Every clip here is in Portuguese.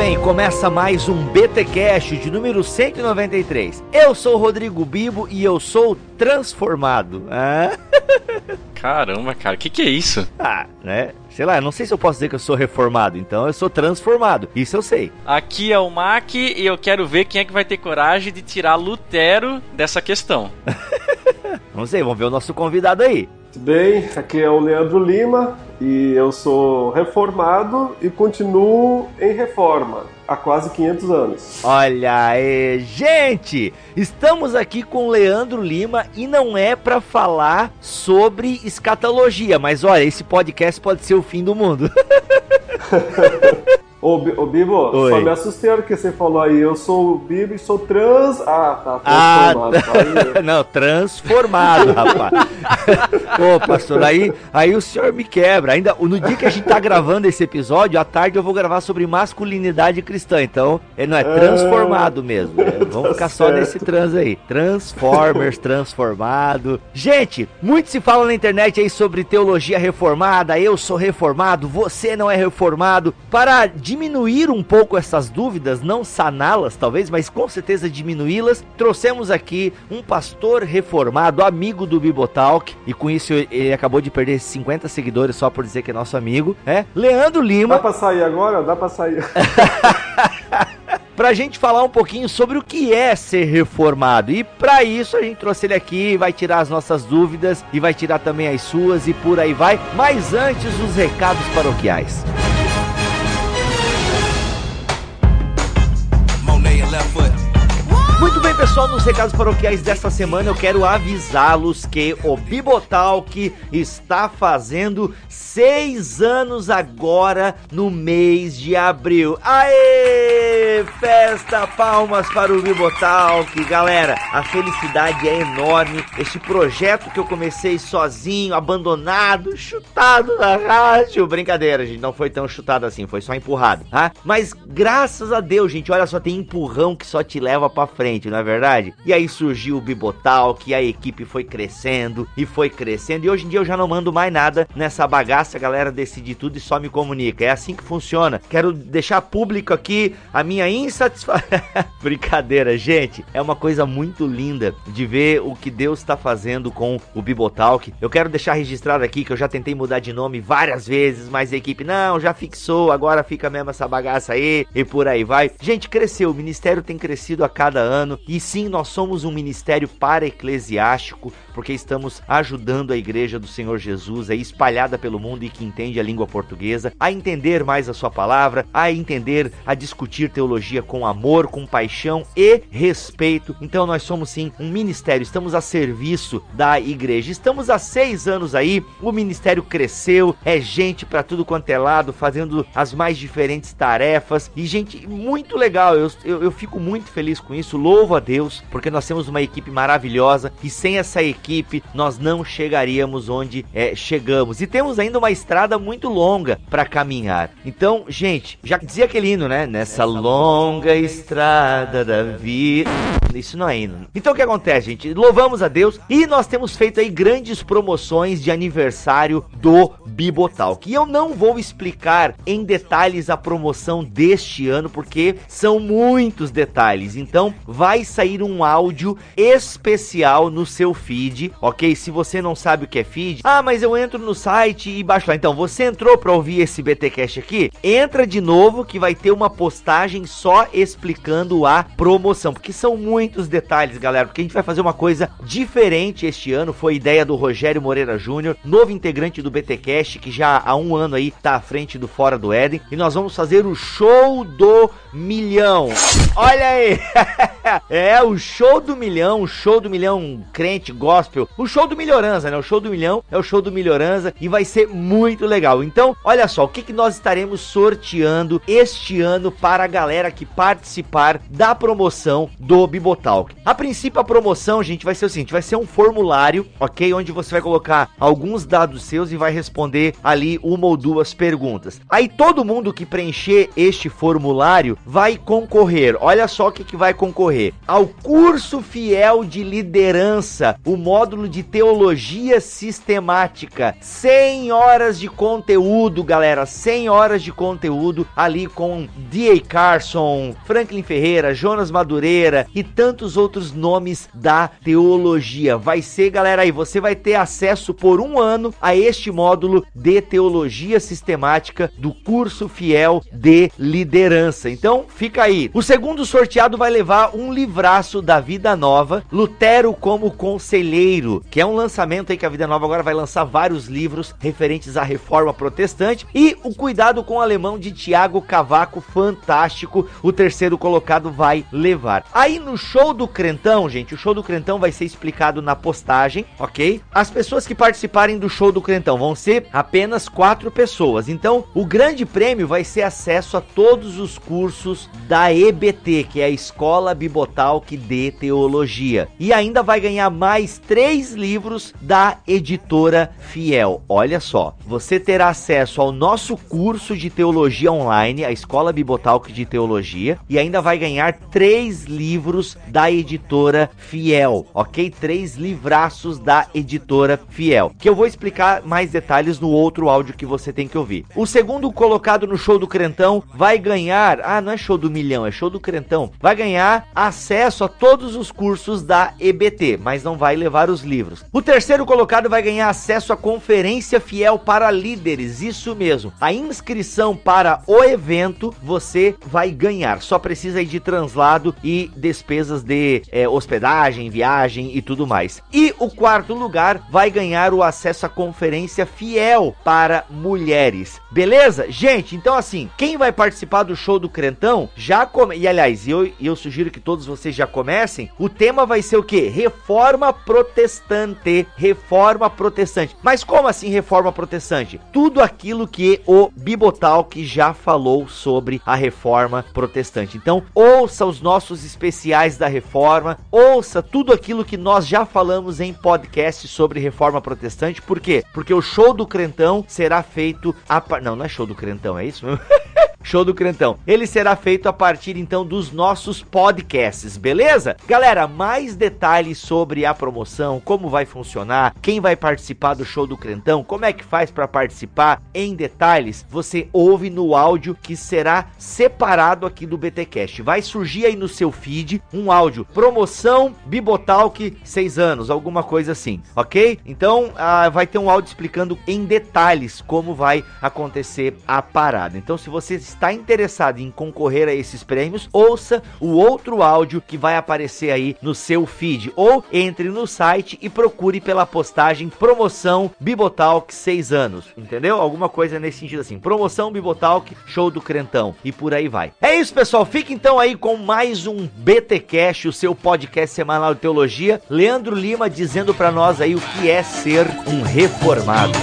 bem, muito bem. Começa mais um BTcast de número 193. Eu sou o Rodrigo Bibo e eu sou transformado. Ah? Caramba, cara, o que, que é isso? ah, né? Sei lá, não sei se eu posso dizer que eu sou reformado, então eu sou transformado. Isso eu sei. Aqui é o Mac e eu quero ver quem é que vai ter coragem de tirar Lutero dessa questão. não sei, vamos ver o nosso convidado aí. Tudo bem? Aqui é o Leandro Lima e eu sou reformado e continuo em reforma há quase 500 anos. Olha aí, gente! Estamos aqui com Leandro Lima e não é para falar sobre escatologia, mas olha, esse podcast pode ser o fim do mundo. Ô, ô Bibo, Oi. só me assustei que você falou aí. Eu sou o Bibo e sou trans. Ah, tá. Ah, Transformado. Aí, não, transformado, rapaz. Ô, pastor, aí, aí o senhor me quebra. Ainda no dia que a gente tá gravando esse episódio, à tarde eu vou gravar sobre masculinidade cristã. Então, ele não é transformado mesmo. né? Vamos ficar só certo. nesse trans aí. Transformers, transformado. Gente, muito se fala na internet aí sobre teologia reformada. Eu sou reformado, você não é reformado. Para diminuir um pouco essas dúvidas, não saná-las talvez, mas com certeza diminuí-las, trouxemos aqui um pastor reformado, amigo do Bibotalk, e com isso ele acabou de perder 50 seguidores só por dizer que é nosso amigo, é Leandro Dá Lima, pra sair agora? Dá pra sair. pra gente falar um pouquinho sobre o que é ser reformado. E pra isso a gente trouxe ele aqui, vai tirar as nossas dúvidas e vai tirar também as suas e por aí vai. Mas antes os recados paroquiais. Monet pessoal, nos recados paroquiais desta semana eu quero avisá-los que o Bibotalk está fazendo seis anos agora no mês de abril. Aê! Festa, palmas para o Bibotalk, galera. A felicidade é enorme. Este projeto que eu comecei sozinho, abandonado, chutado na rádio. Brincadeira, gente, não foi tão chutado assim, foi só empurrado, tá? Mas graças a Deus, gente, olha só, tem empurrão que só te leva pra frente, não é verdade? E aí surgiu o Bibotal, que a equipe foi crescendo e foi crescendo. E hoje em dia eu já não mando mais nada nessa bagaça, a galera decide tudo e só me comunica. É assim que funciona. Quero deixar público aqui a minha insatisfação. Brincadeira, gente. É uma coisa muito linda de ver o que Deus está fazendo com o Bibotalk. Eu quero deixar registrado aqui que eu já tentei mudar de nome várias vezes, mas a equipe não, já fixou, agora fica mesmo essa bagaça aí e por aí vai. Gente, cresceu, o ministério tem crescido a cada ano e sim, nós somos um ministério para-eclesiástico porque estamos ajudando a igreja do Senhor Jesus aí espalhada pelo mundo e que entende a língua portuguesa a entender mais a sua palavra, a entender, a discutir teologia com amor, com paixão e respeito. Então nós somos sim um ministério, estamos a serviço da igreja. Estamos há seis anos aí, o ministério cresceu, é gente para tudo quanto é lado, fazendo as mais diferentes tarefas e gente muito legal. Eu, eu, eu fico muito feliz com isso, louvo a Deus, porque nós temos uma equipe maravilhosa e sem essa equipe nós não chegaríamos onde é, chegamos. E temos ainda uma estrada muito longa para caminhar. Então, gente, já dizia aquele hino, né? Nessa longa estrada da vida. Isso não é hino. Então o que acontece, gente? Louvamos a Deus e nós temos feito aí grandes promoções de aniversário do Bibotalk. E eu não vou explicar em detalhes a promoção deste ano, porque são muitos detalhes. Então vai sair um áudio especial no seu feed, ok? Se você não sabe o que é feed, ah, mas eu entro no site e baixo lá. Então você entrou para ouvir esse BTcast aqui? Entra de novo que vai ter uma postagem só explicando a promoção, porque são muitos detalhes, galera, porque a gente vai fazer uma coisa diferente este ano, foi ideia do Rogério Moreira Júnior, novo integrante do BTcast, que já há um ano aí tá à frente do Fora do Éden, e nós vamos fazer o show do milhão. Olha aí! é, o show do milhão, o show do milhão crente, gospel, o show do Melhorança, né? O show do milhão é o show do Melhorança e vai ser muito legal. Então, olha só, o que, que nós estaremos sorteando este ano para a galera que participar da promoção do Bibotalk. A princípio, a promoção, gente, vai ser o seguinte: vai ser um formulário, ok? Onde você vai colocar alguns dados seus e vai responder ali uma ou duas perguntas. Aí todo mundo que preencher este formulário vai concorrer. Olha só o que, que vai concorrer: ao curso fiel de liderança, o módulo de teologia sistemática. 100 horas de conteúdo, galera. 100 horas de conteúdo ali com D.A. Carson, Franklin Ferreira, Jonas Madureira e tantos outros nomes da teologia. Vai ser, galera, aí você vai ter acesso por um ano a este módulo de teologia sistemática do curso fiel de liderança. Então, fica aí. O segundo sorteado vai levar um livraço da Vida Nova, Lutero como Conselheiro, que é um lançamento aí que a Vida Nova agora vai lançar vários livros referentes à reforma protestante e o cuidado com o alemão de Tiago Cavaco, fantástico. O terceiro colocado vai levar. Aí no show do Crentão, gente, o show do Crentão vai ser explicado na postagem, ok? As pessoas que participarem do show do Crentão vão ser apenas quatro pessoas. Então, o grande prêmio vai ser acesso a todos os cursos da EBT, que é a Escola Bibotalk de Teologia. E ainda vai ganhar mais três livros da editora Fiel. Olha só, você terá acesso ao nosso curso de teologia online, a Escola Bibotalk de Teologia, e ainda vai ganhar três livros da editora Fiel, ok? Três livraços da editora Fiel, que eu vou explicar mais detalhes no outro áudio que você tem que ouvir. O segundo colocado no show do Crentão vai ganhar, ah, não é show do milhão, é show do Crentão, vai ganhar acesso a todos os cursos da EBT, mas não vai levar os livros. O terceiro colocado vai ganhar acesso à conferência Fiel para líderes, isso mesmo. A inscrição para o evento você vai ganhar, só precisa de translado e despesas de é, hospedagem, viagem e tudo mais. E o quarto lugar vai ganhar o acesso à conferência Fiel para mulheres. Beleza? Gente, então assim, quem vai participar do show do Crentão já come... E aliás, eu, eu sugiro que todos vocês já comecem. O tema vai ser o que? Reforma protestante. Reforma protestante. Mas como assim reforma protestante? Tudo aquilo que o Bibotalk já falou sobre a reforma protestante. Então, ouça os nossos especiais da reforma, ouça tudo aquilo que nós já falamos em podcast sobre reforma protestante. Por quê? Porque o show do Crentão será feito a Não, não é show do Crentão, é isso mesmo? Show do Crentão. Ele será feito a partir então dos nossos podcasts, beleza? Galera, mais detalhes sobre a promoção, como vai funcionar, quem vai participar do show do Crentão, como é que faz para participar em detalhes, você ouve no áudio que será separado aqui do BTcast. Vai surgir aí no seu feed um áudio promoção Bibotalk 6 anos, alguma coisa assim, OK? Então, ah, vai ter um áudio explicando em detalhes como vai acontecer a parada. Então, se você está interessado em concorrer a esses prêmios, ouça o outro áudio que vai aparecer aí no seu feed ou entre no site e procure pela postagem promoção Bibotalk 6 anos, entendeu? Alguma coisa nesse sentido assim, promoção Bibotalk show do Crentão e por aí vai. É isso, pessoal, fique então aí com mais um BT Cash, o seu podcast semanal de teologia. Leandro Lima dizendo para nós aí o que é ser um reformado.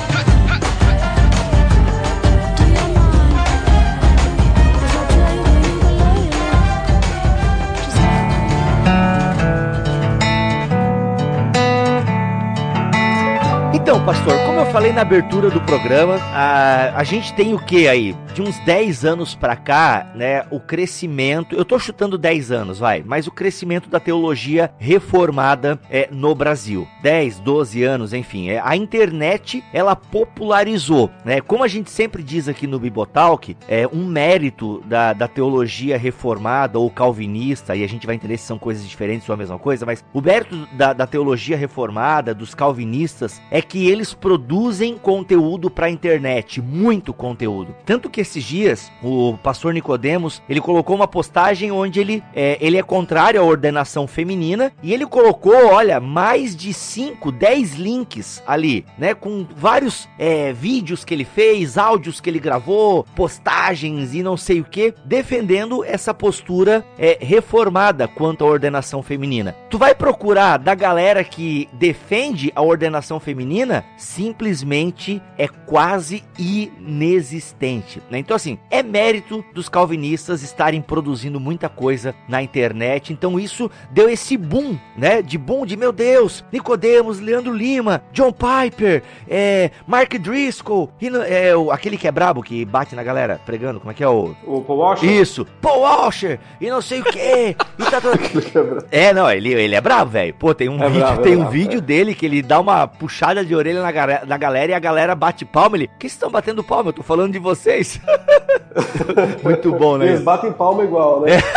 Então, pastor, como eu falei na abertura do programa, a, a gente tem o que aí? De uns 10 anos pra cá, né, o crescimento, eu tô chutando 10 anos, vai, mas o crescimento da teologia reformada é, no Brasil. 10, 12 anos, enfim, é, a internet, ela popularizou, né, como a gente sempre diz aqui no Bibotalk, é um mérito da, da teologia reformada ou calvinista, e a gente vai entender se são coisas diferentes ou a mesma coisa, mas o mérito da, da teologia reformada, dos calvinistas, é que eles produzem produzem conteúdo para a internet, muito conteúdo. Tanto que esses dias o pastor Nicodemos ele colocou uma postagem onde ele é, ele é contrário à ordenação feminina e ele colocou, olha, mais de 5, 10 links ali, né, com vários é, vídeos que ele fez, áudios que ele gravou, postagens e não sei o que, defendendo essa postura é, reformada quanto à ordenação feminina. Tu vai procurar da galera que defende a ordenação feminina, simplesmente é quase inexistente. Né? Então, assim, é mérito dos calvinistas estarem produzindo muita coisa na internet. Então, isso deu esse boom, né? De boom de meu Deus, Nicodemos, Leandro Lima, John Piper, é, Mark Driscoll, e, é, aquele que é brabo, que bate na galera pregando, como é que é o. O Paul Washer? Isso, Paul Washer, e não sei o que. tá todo... é, não, ele, ele é brabo, velho. Pô, tem um, é vídeo, bravo, tem é um vídeo dele que ele dá uma puxada de orelha na, na galera e a galera bate palma. Ele, que estão batendo palma? Eu tô falando de vocês. Muito bom, né? Eles batem palma igual, né?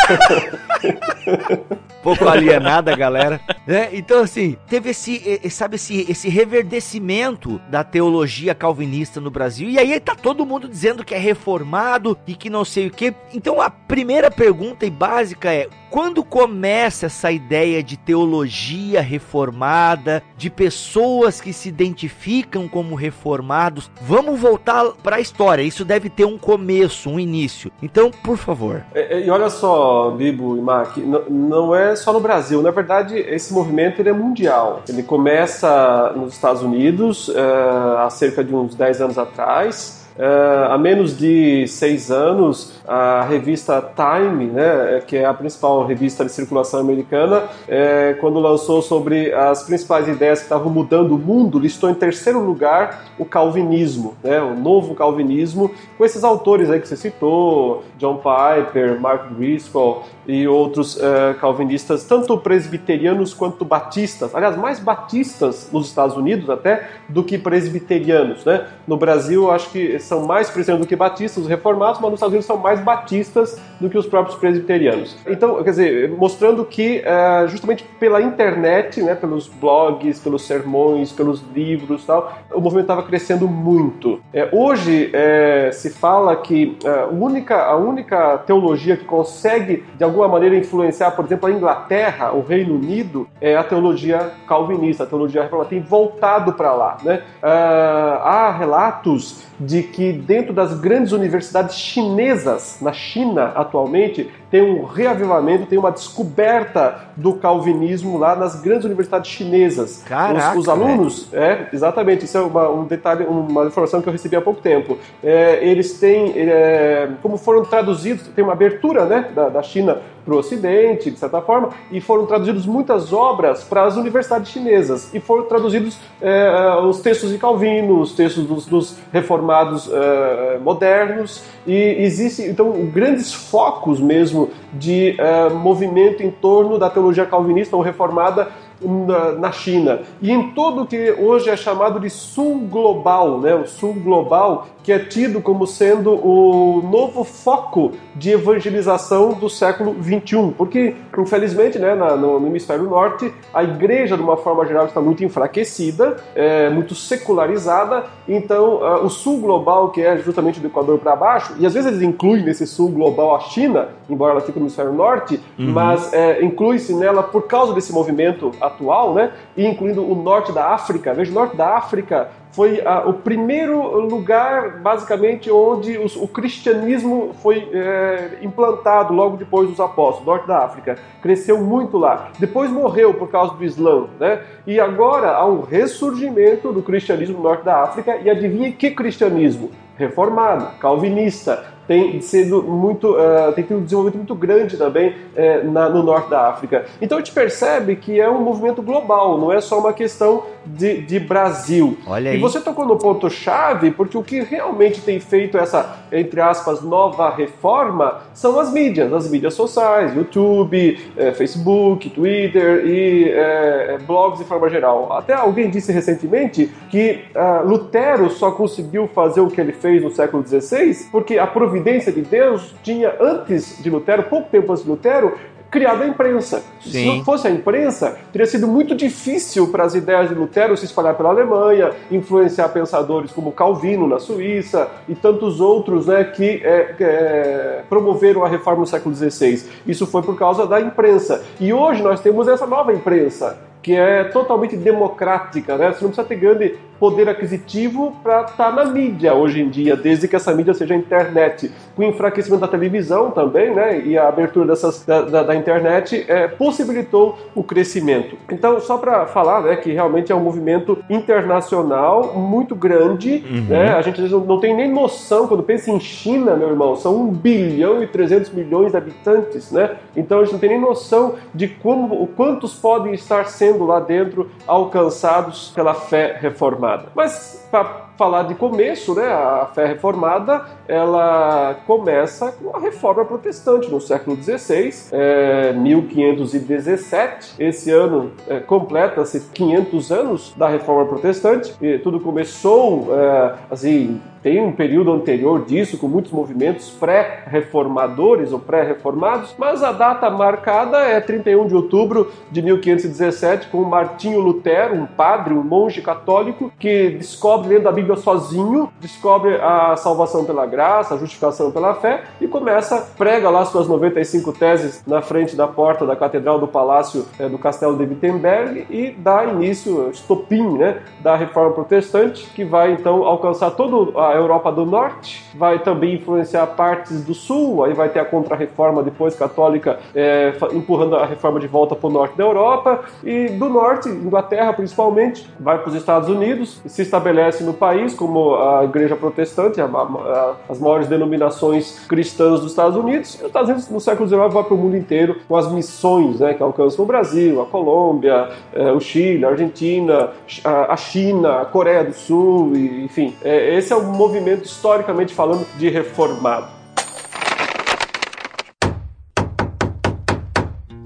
Pouco alienada, galera. Né? Então, assim, teve esse, sabe, esse, esse reverdecimento da teologia calvinista no Brasil. E aí tá todo mundo dizendo que é reformado e que não sei o quê. Então, a primeira pergunta e básica é: quando começa essa ideia de teologia reformada, de pessoas que se identificam como reformados, vamos voltar para a história. Isso deve ter um começo, um início. Então, por favor. E, e olha só, Bibo e Mac, não é só no Brasil. Na verdade, esse movimento ele é mundial. Ele começa nos Estados Unidos uh, há cerca de uns 10 anos atrás. Uh, há menos de seis anos, a revista Time, né, que é a principal revista de circulação americana, é, quando lançou sobre as principais ideias que estavam mudando o mundo, listou em terceiro lugar o calvinismo, né, o novo calvinismo, com esses autores aí que você citou, John Piper, Mark Driscoll e outros uh, calvinistas, tanto presbiterianos quanto batistas, aliás, mais batistas nos Estados Unidos até do que presbiterianos. Né? No Brasil, acho que são mais presbiterianos do que batistas, os reformados, mas nos Estados Unidos são mais batistas do que os próprios presbiterianos. Então, quer dizer, mostrando que uh, justamente pela internet, né, pelos blogs, pelos sermões, pelos livros tal, o movimento estava crescendo muito. É, hoje é, se fala que a, única, a única teologia que consegue de alguma maneira influenciar, por exemplo, a Inglaterra, o Reino Unido, é a teologia calvinista, a teologia reformada, tem voltado para lá. Né? Há relatos de que dentro das grandes universidades chinesas, na China atualmente, tem um reavivamento, tem uma descoberta do calvinismo lá nas grandes universidades chinesas. Caraca, os, os alunos, é, exatamente, isso é uma, um detalhe, uma informação que eu recebi há pouco tempo. É, eles têm, é, como foram traduzidos, tem uma abertura né, da, da China para o Ocidente, de certa forma, e foram traduzidas muitas obras para as universidades chinesas, e foram traduzidos é, os textos de Calvino, os textos dos, dos reformados é, modernos, e existe então grandes focos mesmo de é, movimento em torno da teologia calvinista ou reformada na, na, China e em todo o que hoje é chamado de sul global, né? o sul global que é tido como sendo o novo foco de evangelização do século 21, porque infelizmente, né, na, no, no, hemisfério norte, a igreja de uma forma geral está muito enfraquecida, é, muito secularizada, então uh, o sul global que é justamente do Equador para baixo, e às vezes eles incluem nesse sul global a China, embora ela fique no hemisfério norte, uhum. mas é, inclui-se nela por causa desse movimento atual, né? E incluindo o norte da África. Veja, o norte da África foi ah, o primeiro lugar, basicamente, onde os, o cristianismo foi é, implantado logo depois dos apóstolos, norte da África. Cresceu muito lá. Depois morreu por causa do Islã, né? E agora há um ressurgimento do cristianismo no norte da África. E adivinha que cristianismo? Reformado, calvinista, tem sido muito, uh, tem tido um desenvolvimento muito grande também uh, na, no norte da África. Então a gente percebe que é um movimento global, não é só uma questão de, de Brasil. Olha aí. E você tocou no ponto chave, porque o que realmente tem feito essa, entre aspas, nova reforma são as mídias, as mídias sociais, YouTube, eh, Facebook, Twitter e blogs de forma geral. Até alguém disse recentemente que uh, Lutero só conseguiu fazer o que ele fez no século XVI porque a providência de Deus tinha antes de Lutero, pouco tempo antes de Lutero, criado a imprensa. Sim. Se não fosse a imprensa, teria sido muito difícil para as ideias de Lutero se espalhar pela Alemanha, influenciar pensadores como Calvino na Suíça e tantos outros né, que é, é, promoveram a reforma no século XVI. Isso foi por causa da imprensa. E hoje nós temos essa nova imprensa que é totalmente democrática, né? Você não precisa ter grande poder aquisitivo para estar tá na mídia hoje em dia, desde que essa mídia seja a internet. Com o enfraquecimento da televisão também, né? E a abertura dessas, da, da, da internet é, possibilitou o crescimento. Então, só para falar, né, que realmente é um movimento internacional muito grande, uhum. né? A gente não, não tem nem noção, quando pensa em China, meu irmão, são 1 bilhão e 300 milhões de habitantes, né? Então a gente não tem nem noção de como, quantos podem estar sendo lá dentro alcançados pela fé reformada reformada. Mas para falar de começo, né, a fé reformada ela começa com a reforma protestante no século XVI, é, 1517. Esse ano é, completa-se 500 anos da reforma protestante e tudo começou é, assim tem um período anterior disso, com muitos movimentos pré-reformadores ou pré-reformados, mas a data marcada é 31 de outubro de 1517, com Martinho Lutero, um padre, um monge católico, que descobre lendo a Bíblia sozinho, descobre a salvação pela graça, a justificação pela fé e começa, prega lá suas 95 teses na frente da porta da Catedral do Palácio é, do Castelo de Wittenberg e dá início, estopim, né, da reforma protestante, que vai então alcançar todo a a Europa do Norte, vai também influenciar partes do Sul, aí vai ter a Contra-Reforma depois católica é, empurrando a reforma de volta para o norte da Europa, e do norte, Inglaterra principalmente, vai para os Estados Unidos, se estabelece no país como a Igreja Protestante, a, a, as maiores denominações cristãs dos Estados Unidos, e os Estados Unidos no século XIX vai para o mundo inteiro com as missões né, que alcançam o Brasil, a Colômbia, é, o Chile, a Argentina, a, a China, a Coreia do Sul, e, enfim, é, esse é o movimento historicamente falando de reformado.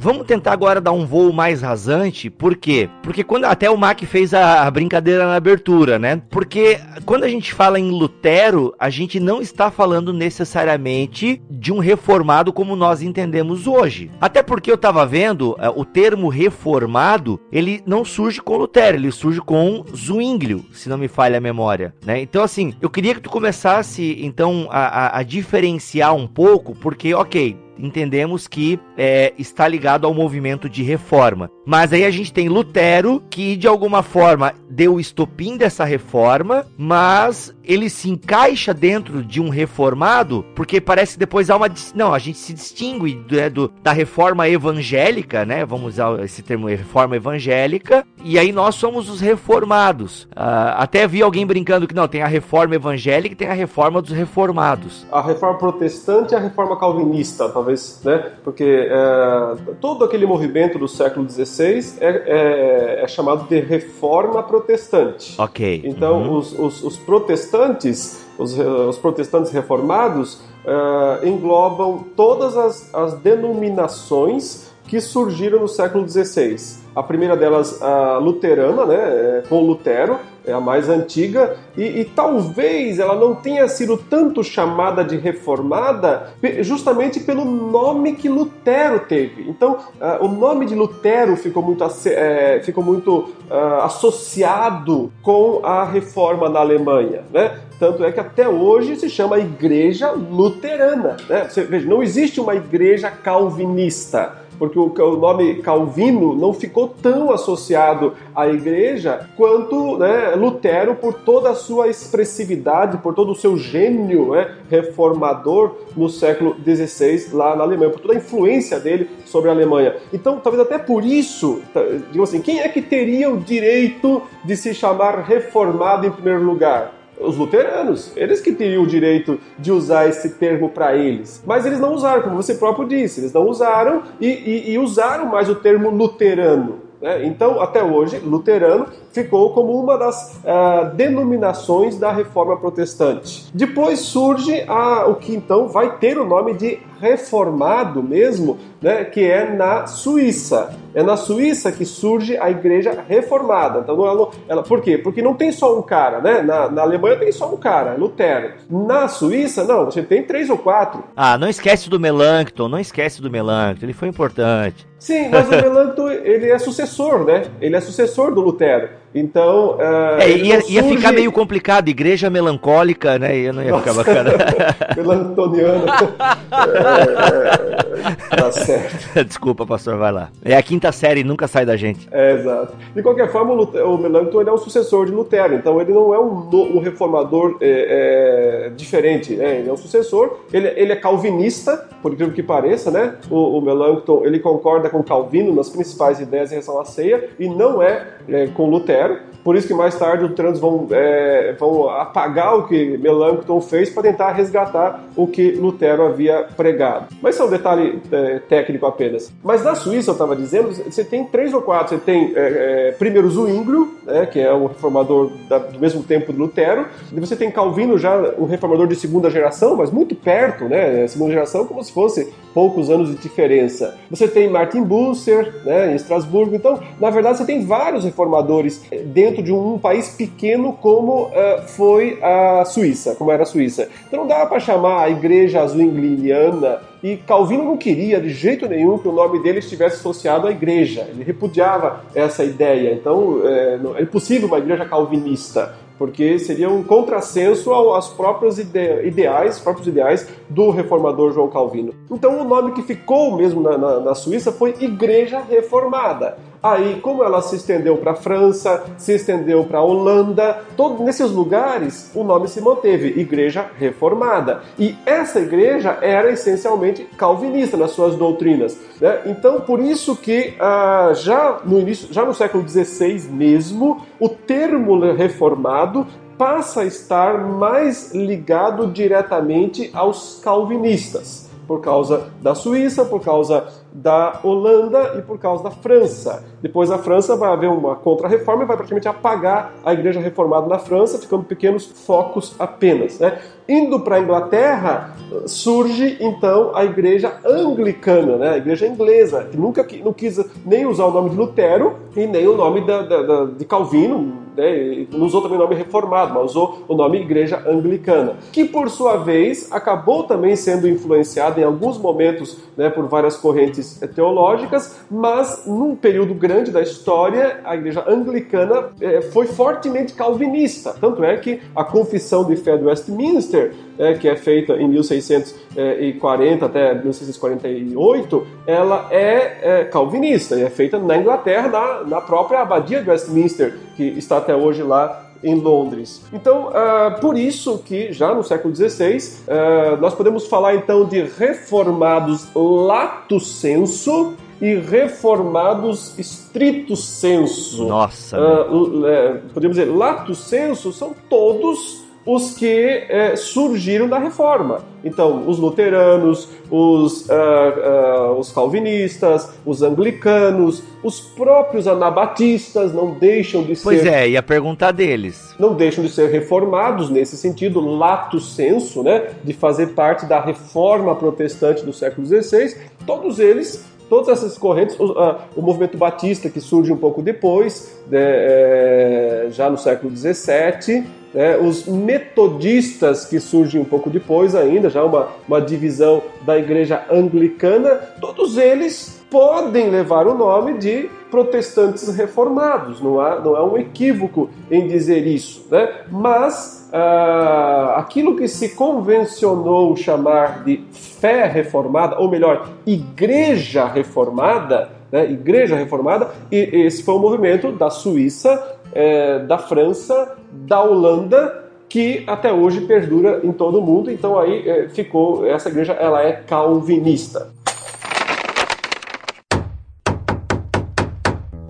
Vamos tentar agora dar um voo mais rasante, por quê? Porque quando até o Mac fez a, brincadeira na abertura, né? Porque quando a gente fala em Lutero, a gente não está falando necessariamente de um reformado como nós entendemos hoje. Até porque eu estava vendo é, o termo reformado, ele não surge com Lutero, ele surge com Zwinglio, se não me falha a memória, né? Então assim, eu queria que tu começasse então a, a, a diferenciar um pouco, porque ok, entendemos que é, está ligado ao movimento de reforma. Mas aí a gente tem Lutero, que de alguma forma deu o estopim dessa reforma, mas ele se encaixa dentro de um reformado, porque parece depois há uma. Não, a gente se distingue né, do, da reforma evangélica, né? Vamos usar esse termo, reforma evangélica, e aí nós somos os reformados. Uh, até vi alguém brincando que não, tem a reforma evangélica e tem a reforma dos reformados. A reforma protestante e a reforma calvinista, talvez, né? Porque é, todo aquele movimento do século XVI é, é, é, chamado de reforma protestante. Ok. Então, uhum. os, os, os, protestantes, os, os protestantes reformados, é, englobam todas as, as denominações que surgiram no século XVI. A primeira delas, a luterana, né, é, com Lutero, é a mais antiga, e, e, talvez ela não tenha sido tanto chamada de reformada justamente pelo nome que Lutero teve. Então, uh, o nome de Lutero ficou muito, é, ficou muito uh, associado com a reforma na Alemanha, né? Tanto é que até hoje se chama Igreja Luterana. Né? Você veja, não existe uma igreja calvinista porque o, nome Calvino não ficou tão associado à igreja quanto né, Lutero, por toda a sua expressividade, por todo o seu gênio né, reformador no século XVI lá na Alemanha, por toda a influência dele sobre a Alemanha. Então, talvez até por isso, tá, digo assim, quem é que teria o direito de se chamar reformado em primeiro lugar? Os luteranos, eles que teriam o direito de usar esse termo para eles. Mas eles não usaram, como você próprio disse, eles não usaram e, e, e usaram mais o termo luterano. Né? Então, até hoje, luterano ficou como uma das uh, denominações da reforma protestante. Depois surge a, o que então vai ter o nome de reformado mesmo, né, que é na Suíça. É na Suíça que surge a igreja reformada. Então, ela, ela, por quê? Porque não tem só um cara, né? Na, na Alemanha tem só um cara, Lutero. Na Suíça, não, você tem três ou quatro. Ah, não esquece do Melanchthon, não esquece do Melanchthon, ele foi importante. Sim, mas o Melanchthon, ele é sucessor, né? Ele é sucessor do Lutero. Então. Uh, é, ia, surge... ia, ficar meio complicado, igreja melancólica, né? Ia, não ia Nossa, ficar bacana. Melantoniana. é, é, tá certo. Desculpa, pastor, vai lá. É a quinta série, nunca sai da gente. É, exato. De qualquer forma, o, Lutero, o Melanchthon é o sucessor de Lutero, então ele não é um, um reformador é, é, diferente, né? Ele é um sucessor, ele, ele é calvinista, por incrível que pareça, né? O, o Melanchthon, ele concorda com Calvino nas principais ideias em relação à ceia e não é, é com Lutero leer por isso que mais tarde os luteranos vão, é, vão apagar o que Melanchthon fez para tentar resgatar o que Lutero havia pregado. Mas isso é um detalhe é, técnico apenas. Mas na Suíça, eu estava dizendo, você tem três ou quatro. Você tem é, é, primeiro Zwinglio, né, que é um reformador da, do mesmo tempo de Lutero. E você tem Calvino, já um reformador de segunda geração, mas muito perto, né? Segunda geração, como se fosse poucos anos de diferença. Você tem Martin Bucer, né, em Estrasburgo. Então, na verdade, você tem vários reformadores dentro de um, país pequeno como uh, foi a Suíça, como era a Suíça. Então não dava para chamar a igreja zwingliniana e Calvino não queria de jeito nenhum que o nome dele estivesse associado à igreja. Ele repudiava essa ideia. Então é, é impossível uma igreja calvinista porque seria um contrassenso aos próprios ideais, próprios ideais do reformador João Calvino. Então o nome que ficou mesmo na, na, na Suíça foi Igreja Reformada. Aí, como ela se estendeu para a França, se estendeu para a Holanda, todos nesses lugares o nome se manteve, Igreja Reformada. E essa igreja era essencialmente calvinista nas suas doutrinas. Né? Então, por isso que ah, já no início, já no século XVI mesmo, o termo reformado passa a estar mais ligado diretamente aos calvinistas por causa da Suíça, por causa da Holanda e por causa da França. Depois a França vai haver uma contra-reforma e vai praticamente apagar a igreja reformada na França, ficando pequenos focos apenas. Né? Indo para a Inglaterra, surge então a igreja anglicana, né? a igreja inglesa, que nunca não quis nem usar o nome de Lutero e nem o nome da, da, da, de Calvino, né, não usou também o nome reformado, mas usou o nome Igreja Anglicana, que por sua vez acabou também sendo influenciada em alguns momentos né, por várias correntes teológicas, mas num período grande da história, a Igreja Anglicana é, foi fortemente calvinista. Tanto é que a Confissão de Fé do Westminster é, que é feita em 1640 até 1648, ela é, é calvinista e é feita na Inglaterra, na, na própria abadia de Westminster, que está até hoje lá em Londres. Então, uh, por isso que já no século XVI uh, nós podemos falar então de reformados lato senso e reformados estrito senso. Nossa. Uh, podemos dizer, lato senso são todos os que é, surgiram da reforma. Então, os luteranos, os, uh, uh, os calvinistas, os anglicanos, os próprios anabatistas não deixam de ser. Pois é, ia perguntar deles. Não deixam de ser reformados nesse sentido, lato senso, né, de fazer parte da reforma protestante do século XVI. Todos eles todas essas correntes, o, uh, o, movimento batista que surge um pouco depois, né, é, já no século XVII, é, os metodistas, que surgem um pouco depois ainda, já uma, uma divisão da igreja anglicana, todos eles podem levar o nome de protestantes reformados, não há, não há um equívoco em dizer isso. Né? Mas ah, aquilo que se convencionou chamar de fé reformada, ou melhor, igreja reformada, né? igreja reformada, e esse foi um movimento da Suíça, é, da França, da Holanda, que até hoje perdura em todo o mundo. Então aí é, ficou essa igreja, ela é calvinista.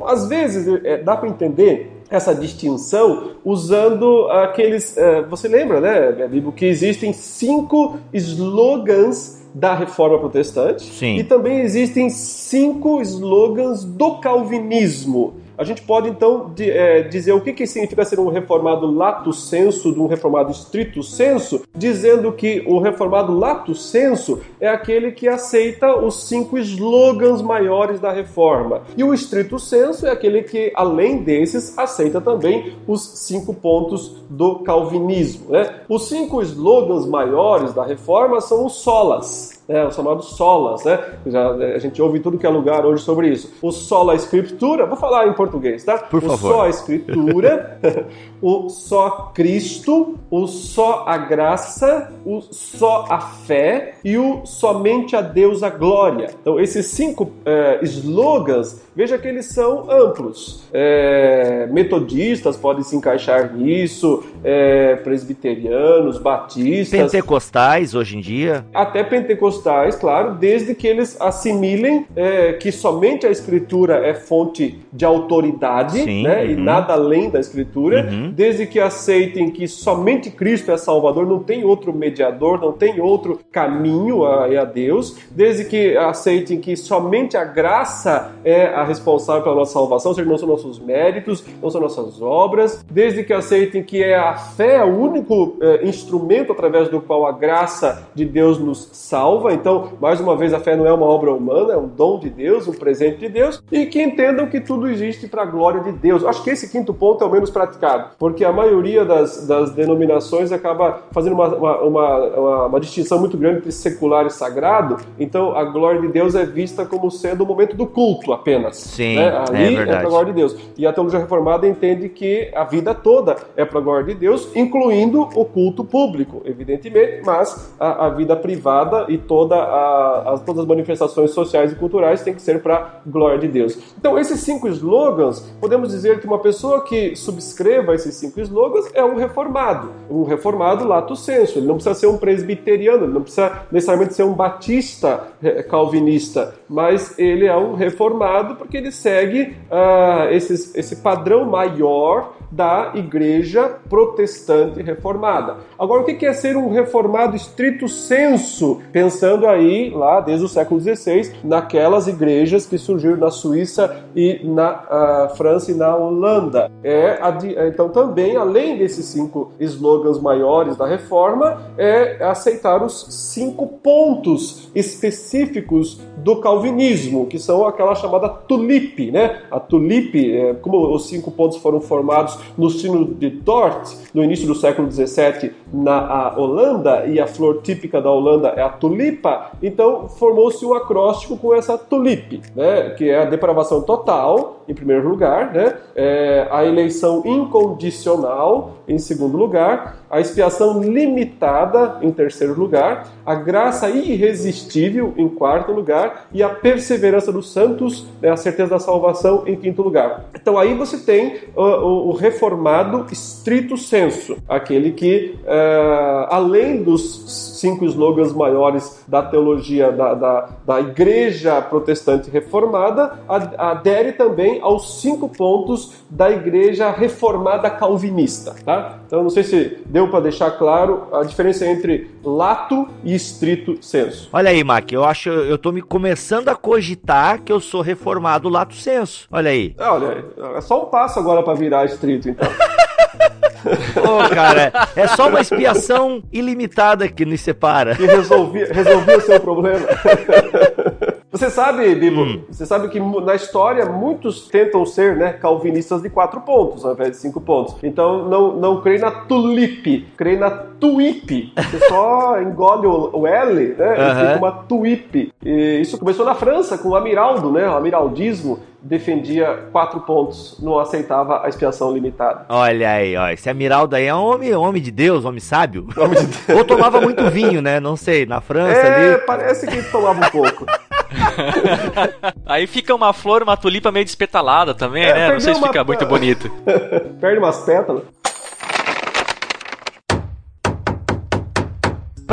Às vezes é, dá para entender essa distinção usando aqueles. É, você lembra, né, Bibo, que existem cinco slogans da reforma protestante Sim. e também existem cinco slogans do calvinismo. A gente pode então de, é, dizer o que, que significa ser um reformado lato senso de um reformado estrito senso, dizendo que o reformado lato senso é aquele que aceita os cinco slogans maiores da reforma. E o estrito senso é aquele que, além desses, aceita também os cinco pontos do calvinismo. Né? Os cinco slogans maiores da reforma são os solas né, os chamados solas, né? Já, a gente ouve tudo que é lugar hoje sobre isso. O sola escritura, vou falar em português, tá? Por o favor. só escritura, o só Cristo, o só a graça, o só a fé e o somente a Deus a glória. Então, esses cinco é, slogans, veja que eles são amplos. É, metodistas podem se encaixar nisso, é, presbiterianos, batistas. Pentecostais hoje em dia. Até pentecostais claro, desde que eles assimilem é, que somente a Escritura é fonte de autoridade Sim, né, uhum. e nada além da Escritura, Uhum. desde que aceitem que somente Cristo é Salvador, não tem outro mediador, não tem outro caminho a, a Deus, desde que aceitem que somente a graça é a responsável pela nossa salvação, seja, não são nossos méritos, não são nossas obras, desde que aceitem que é a fé o único é, instrumento através do qual a graça de Deus nos salva. Então, mais uma vez, a fé não é uma obra humana, é um dom de Deus, um presente de Deus, e que entendam que tudo existe para a glória de Deus. Acho que esse quinto ponto é o menos praticado, porque a maioria das, das denominações acaba fazendo uma, uma, uma- uma distinção muito grande entre secular e sagrado. Então, a glória de Deus é vista como sendo o momento do culto apenas. Sim, né? é Ali é, verdade. para a glória de Deus. E a teologia reformada entende que a vida toda é para a glória de Deus, incluindo o culto público, evidentemente, mas a, a vida privada e toda a, as, todas as manifestações sociais e culturais tem que ser para a glória de Deus. Então, esses cinco slogans, podemos dizer que uma pessoa que subscreva esses cinco slogans é um reformado. Um reformado lato senso. Ele não precisa ser um presbiteriano, ele não precisa necessariamente ser um batista eh, calvinista, mas ele é um reformado porque ele segue ah, esses- esse padrão maior da igreja protestante reformada. Agora, o que é ser um reformado estrito senso? Pensando aí, lá desde o século XVI, naquelas igrejas que surgiram na Suíça e na ah, França e na Holanda. É, de- então, também, além desses cinco slogans maiores da reforma, é aceitar os cinco pontos específicos do calvinismo, que são aquela chamada tulipe, né? A tulipe, é, como os cinco pontos foram formados no sino de Dort, no início do século XVII, na a Holanda, e a flor típica da Holanda é a tulipa, então formou-se um acróstico com essa tulipe, né? Que é a depravação total, em primeiro lugar, né? É, a eleição incondicional, em segundo lugar, a expiação limitada, em terceiro lugar, a graça irresistível, em quarto lugar, e a perseverança dos santos, né, a certeza da salvação, em quinto lugar. Então aí você tem uh, o, reformado estrito senso, aquele que, uh, além dos cinco slogans maiores da teologia da, da, da igreja protestante reformada, ad- adere também aos cinco pontos da igreja reformada calvinista. Tá? Então não sei se deu para deixar claro a diferença entre lato e estrito senso. Olha aí, Mac, eu acho, eu tô me começando a cogitar que eu sou reformado lato senso. Olha aí. É, Olha, é só um passo agora para virar estrito, então. Ô, cara, é só uma expiação ilimitada que nos separa. que resolvia, resolvia o seu problema. Você sabe, Bibo, você sabe que na história muitos tentam ser né, calvinistas de quatro pontos ao invés de cinco pontos. Então não, não creio na tulipe, creio na tuipe. Você só engole o, o L, né? E fica uma tuipe. E isso começou na França com o Amiraldo, né? O amiraldismo defendia quatro pontos, não aceitava a expiação limitada. Olha aí, ó. Esse Amiraldo aí é um homem, homem de Deus, homem sábio. Nome de Deus. Ou tomava muito vinho, né? Não sei, na França É, ali. parece que tomava um pouco. Aí fica uma flor, uma tulipa meio despetalada também, É, né? Não sei se fica muito bonito. Perde umas pétalas.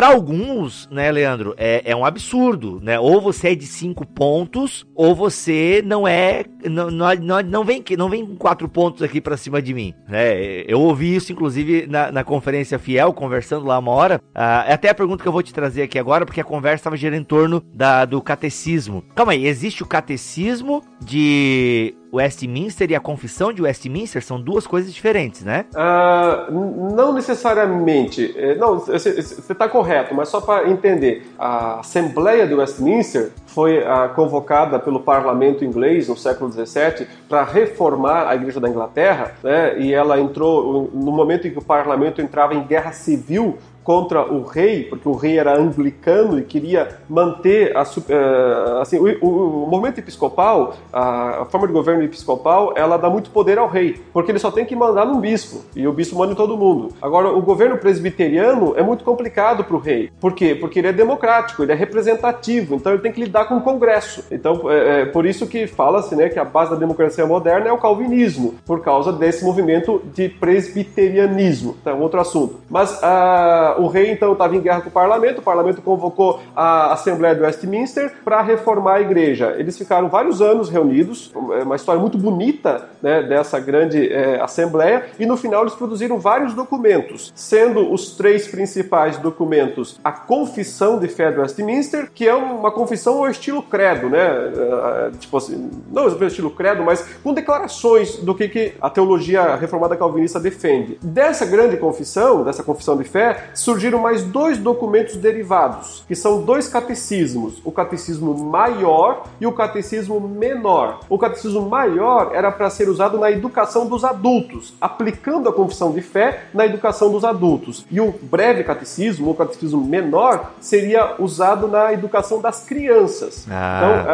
Pra alguns, né, Leandro, é, é um absurdo, né? Ou você é de cinco pontos, ou você não é. Não, não, não, vem, não vem com quatro pontos aqui pra cima de mim. Né? Eu ouvi isso, inclusive, na, na conferência Fiel, conversando lá uma hora. Ah, é até a pergunta que eu vou te trazer aqui agora, porque a conversa estava girando em torno da, do catecismo. Calma aí, existe o catecismo de Westminster e a Confissão de Westminster são duas coisas diferentes, né? Uh, não necessariamente. É, não, você está correto, mas só para entender. A Assembleia de Westminster foi uh, convocada pelo parlamento inglês no século XVII para reformar a Igreja da Inglaterra, né? e ela entrou no momento em que o parlamento entrava em guerra civil contra o rei, porque o rei era anglicano e queria manter a, uh, assim, o, o, o, movimento episcopal, a, a, forma de governo episcopal, ela dá muito poder ao rei, porque ele só tem que mandar num bispo, e o bispo manda em todo mundo. Agora, o governo presbiteriano é muito complicado para o rei. Por quê? Porque ele é democrático, ele é representativo, então ele tem que lidar com o Congresso. Então, é, é por isso que fala-se né, que a base da democracia moderna é o calvinismo, por causa desse movimento de presbiterianismo. Então, outro assunto. Mas a o rei então estava em guerra com o parlamento, o parlamento convocou a Assembleia de Westminster para reformar a igreja. Eles ficaram vários anos reunidos, é uma história muito bonita né, dessa grande é, Assembleia, e no final eles produziram vários documentos, sendo os três principais documentos a Confissão de Fé de Westminster, que é uma confissão ao estilo credo, né? É, tipo assim, não ao estilo credo, mas com declarações do que, que a teologia reformada calvinista defende. Dessa grande confissão, dessa confissão de fé, surgiram mais dois documentos derivados, que são dois catecismos, o catecismo maior e o catecismo menor. O catecismo maior era para ser usado na educação dos adultos, aplicando a confissão de fé na educação dos adultos. E o breve catecismo, o catecismo menor, seria usado na educação das crianças. Ah, então,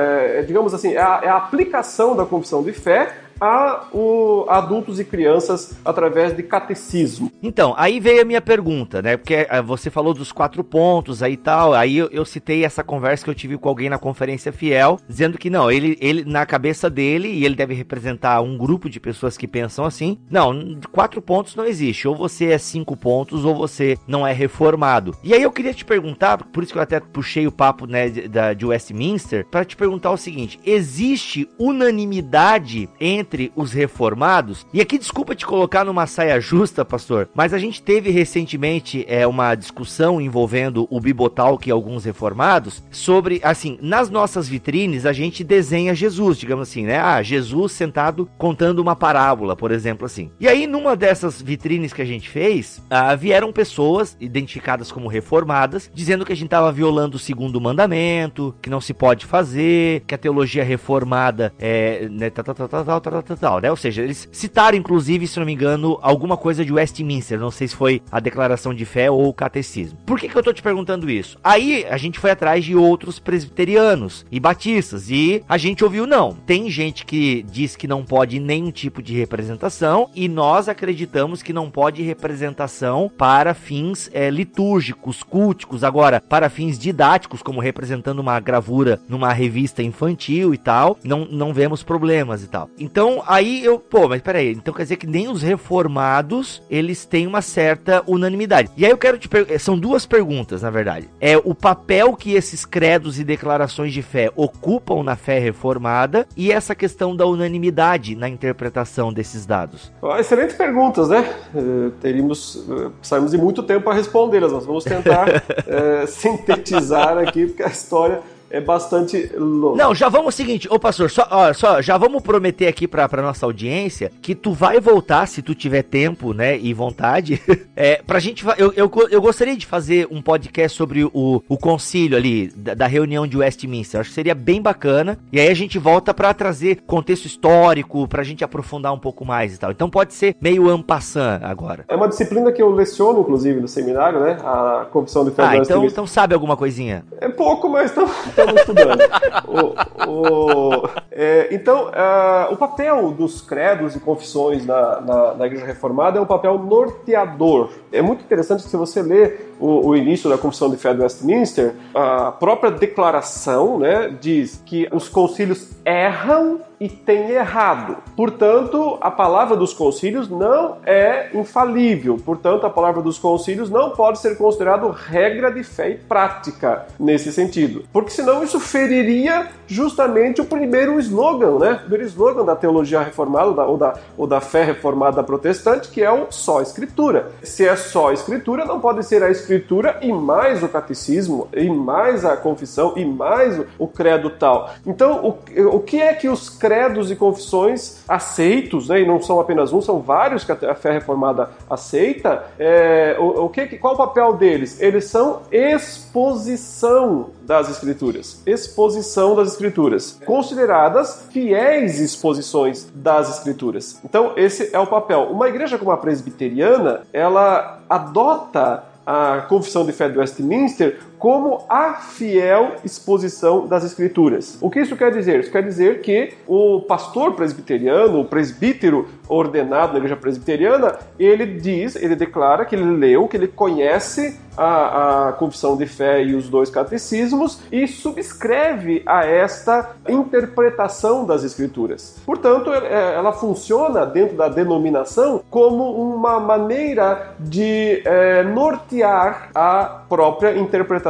é, é, digamos assim, é a, é a aplicação da confissão de fé a o, adultos e crianças através de catecismo. Então, aí veio a minha pergunta, né? Porque eh, você falou dos quatro pontos aí e tal, aí eu, eu, citei essa conversa que eu tive com alguém na conferência fiel, dizendo que não, ele, ele na cabeça dele, e ele deve representar um grupo de pessoas que pensam assim, não, quatro pontos não existe, ou você é cinco pontos ou você não é reformado. E aí eu queria te perguntar, por isso que eu até puxei o papo né, de, de Westminster, para te perguntar o seguinte, existe unanimidade entre entre os reformados. E aqui, desculpa te colocar numa saia justa, pastor, mas a gente teve recentemente é, uma discussão envolvendo o Bibotalk e alguns reformados sobre, assim, nas nossas vitrines a gente desenha Jesus, digamos assim, né? Ah, Jesus sentado contando uma parábola, por exemplo, assim. E aí, numa dessas vitrines que a gente fez, ah, vieram pessoas identificadas como reformadas, dizendo que a gente estava violando o segundo mandamento, que não se pode fazer, que a teologia reformada é. Né, tal, tal, tal, tal, né? Ou seja, eles citaram, inclusive, se não me engano, alguma coisa de Westminster. Não sei se foi a declaração de fé ou o catecismo. Por que, que eu tô te perguntando isso? Aí a gente foi atrás de outros presbiterianos e batistas e a gente ouviu, não. Tem gente que diz que não pode nenhum tipo de representação e nós acreditamos que não pode representação para fins é, litúrgicos, culticos. Agora, para fins didáticos, como representando uma gravura numa revista infantil e tal, não, não vemos problemas e tal. Então, então, aí eu, pô, mas peraí, então quer dizer que nem os reformados, eles têm uma certa unanimidade. E aí eu quero te perguntar, são duas perguntas, na verdade. É o papel que esses credos e declarações de fé ocupam na fé reformada e essa questão da unanimidade na interpretação desses dados. Excelentes perguntas, né? Uh, teríamos, uh, precisamos de muito tempo para respondê-las, mas vamos tentar sintetizar aqui, porque a história é bastante louco. Não, já vamos o seguinte, ô pastor, só, ó, só já vamos prometer aqui pra, pra nossa audiência que tu vai voltar, se tu tiver tempo, né, e vontade, é, pra gente, eu, eu, eu gostaria de fazer um podcast sobre o, o concílio ali, da, da reunião de Westminster, acho que seria bem bacana, e aí a gente volta pra trazer contexto histórico, pra gente aprofundar um pouco mais e tal, então pode ser meio ampassant agora. É uma disciplina que eu leciono, inclusive, no seminário, né, a Confissão de Fé Ah, então, então sabe alguma coisinha? É pouco, mas estamos estudando. o, o, é, então, uh, o papel dos credos e confissões na, na, na, Igreja Reformada é um papel norteador. É muito interessante que se você lê o, o, início da Confissão de Fé de Westminster, a própria declaração né, diz que os concílios erram e têm errado. Portanto, a palavra dos concílios não é infalível. Portanto, a palavra dos concílios não pode ser considerado regra de fé e prática nesse sentido. Porque senão isso feriria justamente o primeiro slogan, né? O primeiro slogan da teologia reformada ou da, ou da, ou da fé reformada protestante, que é o só escritura. Se é só escritura, não pode ser a escritura e mais o catecismo, e mais a confissão, e mais o, o credo tal. Então, o, o que é que os credos e confissões aceitos, né, e não são apenas um, são vários que a fé reformada aceita, é, o, o que, qual o papel deles? Eles são exposição das Escrituras. Exposição das Escrituras. Consideradas fiéis exposições das Escrituras. Então, esse é o papel. Uma igreja como a presbiteriana, ela adota a Confissão de Fé de Westminster como a fiel exposição das Escrituras. O que isso quer dizer? Isso quer dizer que o pastor presbiteriano, o presbítero ordenado na igreja presbiteriana, ele diz, ele declara que ele leu, que ele conhece a, a confissão de fé e os dois catecismos e subscreve a esta interpretação das Escrituras. Portanto, é, ela funciona dentro da denominação como uma maneira de é, nortear a própria interpretação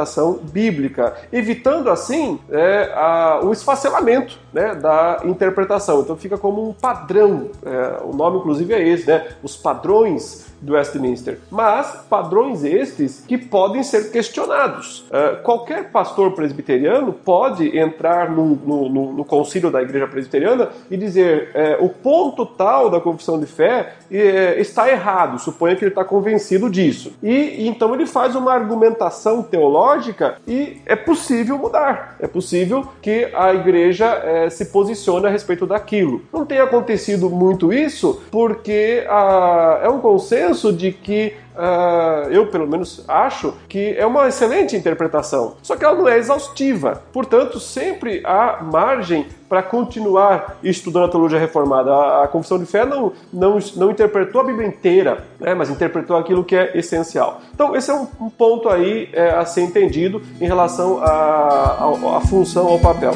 bíblica, evitando assim é, a, o esfacelamento né, da interpretação. Então fica como um padrão. É, o nome, inclusive, é esse, né? Os padrões do Westminster. Mas padrões estes que podem ser questionados. Uh, qualquer pastor presbiteriano pode entrar no, no, no, no, concílio da igreja presbiteriana e dizer uh, o ponto tal da confissão de fé uh, está errado, suponha que ele está convencido disso. E, e, então ele faz uma argumentação teológica e é possível mudar. É possível que a igreja se posicione a respeito daquilo. Não tem acontecido muito isso porque ah, é um consenso consenso de que Uh, eu pelo menos acho que é uma excelente interpretação, só que ela não é exaustiva. Portanto, sempre há margem para continuar estudando a teologia reformada. A, a, confissão de fé não, não, não interpretou a Bíblia inteira, né, mas interpretou aquilo que é essencial. Então, esse é um, um ponto aí é, a ser entendido em relação à função, ao papel.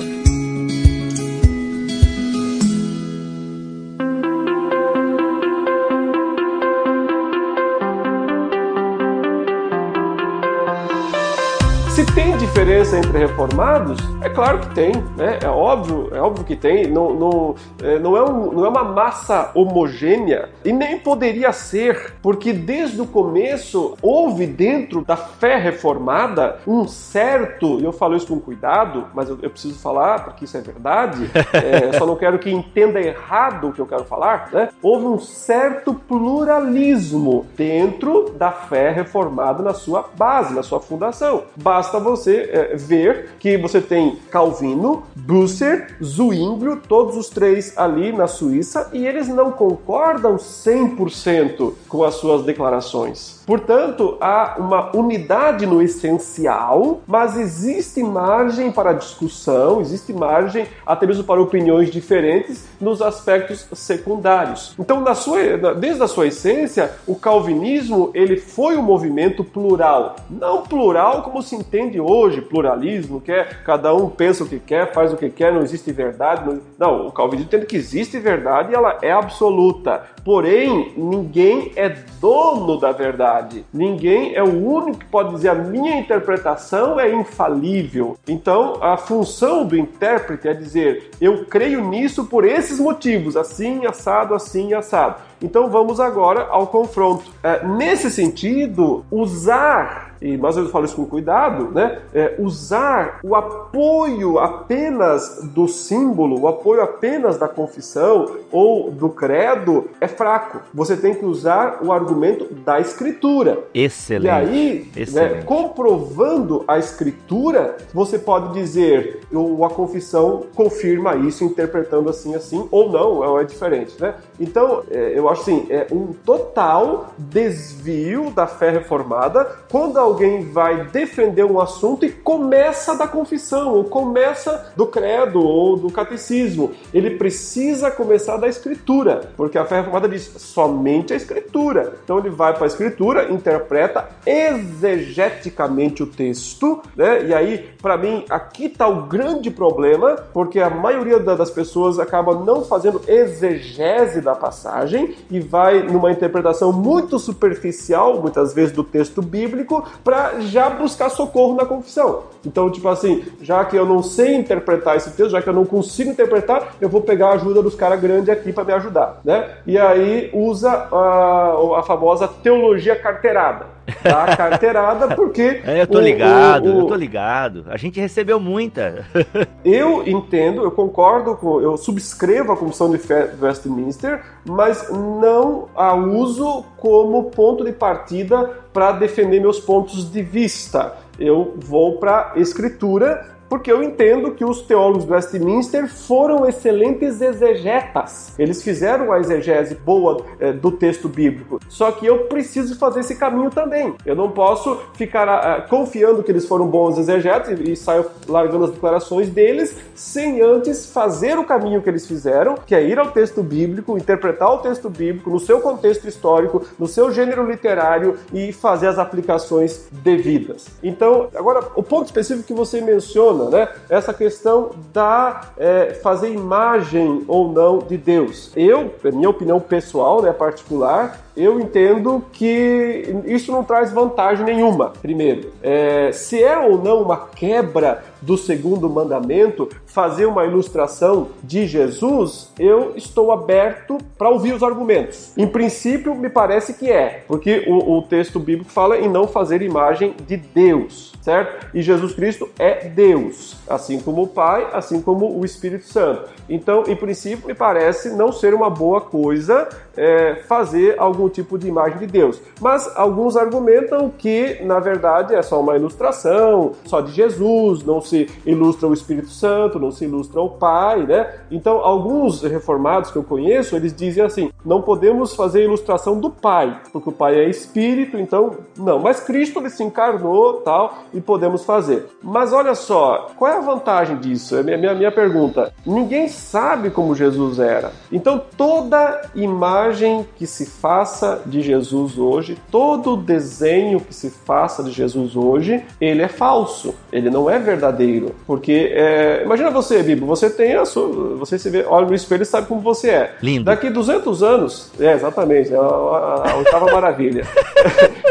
Diferença entre reformados, é claro que tem, né? É óbvio, é óbvio que tem. Não, não, é, não, é um, não é uma massa homogênea e nem poderia ser, porque desde o começo houve dentro da fé reformada um certo, e eu falo isso com cuidado, mas eu, eu preciso falar porque isso é verdade, é, só não quero que entenda errado o que eu quero falar, né? Houve um certo pluralismo dentro da fé reformada na sua base, na sua fundação. Basta basta você é, ver que você tem Calvino, Busser, Zwinglio, todos os três ali na Suíça, e eles não concordam 100% com as suas declarações. Portanto, há uma unidade no essencial, mas existe margem para discussão, existe margem até mesmo para opiniões diferentes nos aspectos secundários. Então, na sua, desde a sua essência, o calvinismo ele foi um movimento plural, não plural como se entende hoje, pluralismo, que é cada um pensa o que quer, faz o que quer, não existe verdade. Não, não o calvinismo entende que existe verdade e ela é absoluta. Porém, ninguém é dono da verdade. Ninguém é o único que pode dizer a minha interpretação é infalível. Então, a função do intérprete é dizer eu creio nisso por esses motivos, assim, assado, assim, assado. Então vamos agora ao confronto. É, nesse sentido, usar e mais eu falo isso com cuidado, né? É, usar o apoio apenas do símbolo, o apoio apenas da confissão ou do credo é fraco. Você tem que usar o argumento da escritura. Excelente. E aí, Excelente. Né, comprovando a escritura, você pode dizer, ou a confissão confirma isso interpretando assim assim, ou não, é diferente, né? Então, é, eu acho assim, é um total desvio da fé reformada quando alguém vai defender um assunto e começa da confissão, ou começa do credo ou do catecismo. Ele precisa começar da escritura, porque a fé reformada diz somente a escritura. Então ele vai para a escritura, interpreta exegeticamente o texto, né? E aí, para mim, aqui está o grande problema, porque a maioria das pessoas acaba não fazendo exegese da passagem e vai numa interpretação muito superficial, muitas vezes do texto bíblico, para já buscar socorro na confissão. Então, tipo assim, já que eu não sei interpretar esse texto, já que eu não consigo interpretar, eu vou pegar a ajuda dos caras grandes aqui para me ajudar, né? E aí usa a, a famosa teologia carteirada. Dar carteirada, porque. É, eu tô o- ligado, o- o- eu tô ligado. A gente recebeu muita. Eu entendo, eu concordo com, eu subscrevo a Comissão de Westminster, mas não a uso como ponto de partida para defender meus pontos de vista. Eu vou para a escritura porque eu entendo que os teólogos do Westminster foram excelentes exegetas. Eles fizeram a exegese boa eh, do texto bíblico. Só que eu preciso fazer esse caminho também. Eu não posso ficar ah, confiando que eles foram bons exegetas e, e saio largando as declarações deles sem antes fazer o caminho que eles fizeram, que é ir ao texto bíblico, interpretar o texto bíblico no seu contexto histórico, no seu gênero literário e fazer as aplicações devidas. Então, agora, o ponto específico que você menciona, né? Essa questão da é, fazer imagem ou não de Deus. Eu, minha opinião pessoal, né, particular, eu entendo que isso não traz vantagem nenhuma. Primeiro, é, se é ou não uma quebra do segundo mandamento fazer uma ilustração de Jesus, eu estou aberto para ouvir os argumentos. Em princípio, me parece que é, porque o, o texto bíblico fala em não fazer imagem de Deus, certo? E Jesus Cristo é Deus, assim como o Pai, assim como o Espírito Santo. Então, em princípio, me parece não ser uma boa coisa é, fazer algum tipo de imagem de Deus. Mas alguns argumentam que, na verdade, é só uma ilustração, só de Jesus, não se ilustra o Espírito Santo, não se ilustra o Pai, né? Então, alguns reformados que eu conheço, eles dizem assim: não podemos fazer ilustração do Pai, porque o Pai é Espírito, então não. Mas Cristo ele se encarnou, tal, e podemos fazer. Mas olha só, qual é a vantagem disso? É a minha, minha, minha pergunta. Ninguém sabe como Jesus era. Então, toda imagem que se faça de Jesus hoje, todo desenho que se faça de Jesus hoje, ele é falso. Ele não é verdadeiro. Porque, é, imagina você, Bibo, você tem a sua. Você se vê, olha no espelho e sabe como você é. Lindo. Daqui 200 anos. É, exatamente. É a, a, a oitava maravilha.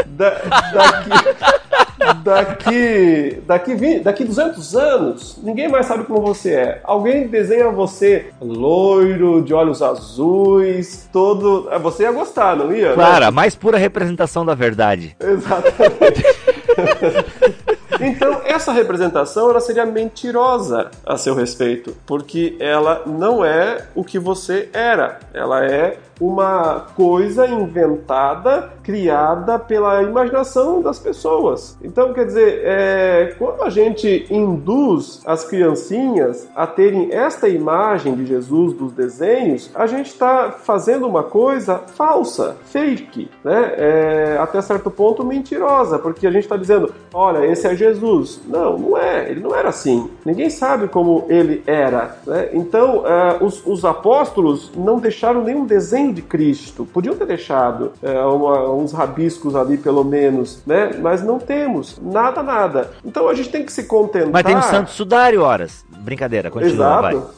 Da- daqui. Daqui, daqui, 20, daqui 200 anos, ninguém mais sabe como você é. Alguém desenha você loiro, de olhos azuis, todo. ah, Você ia gostar, não ia? né? Claro, a mais pura representação da verdade. Exatamente. Então, essa representação ela seria mentirosa a seu respeito, porque ela não é o que você era. Ela é uma coisa inventada, criada pela imaginação das pessoas. Então, quer dizer, é, quando a gente induz as criancinhas a terem esta imagem de Jesus dos desenhos, a gente está fazendo uma coisa falsa, fake, né? É, até certo ponto mentirosa, porque a gente está dizendo, olha, esse é Jesus. Não, não é. Ele não era assim. Ninguém sabe como ele era. Né? Então, é, os, os apóstolos não deixaram nenhum desenho de Cristo. Podiam ter deixado é, uma- uns rabiscos ali, pelo menos, né? Mas não temos nada, nada. Então a gente tem que se contentar. Mas tem o Santo Sudário, horas. Brincadeira, continua. Exato.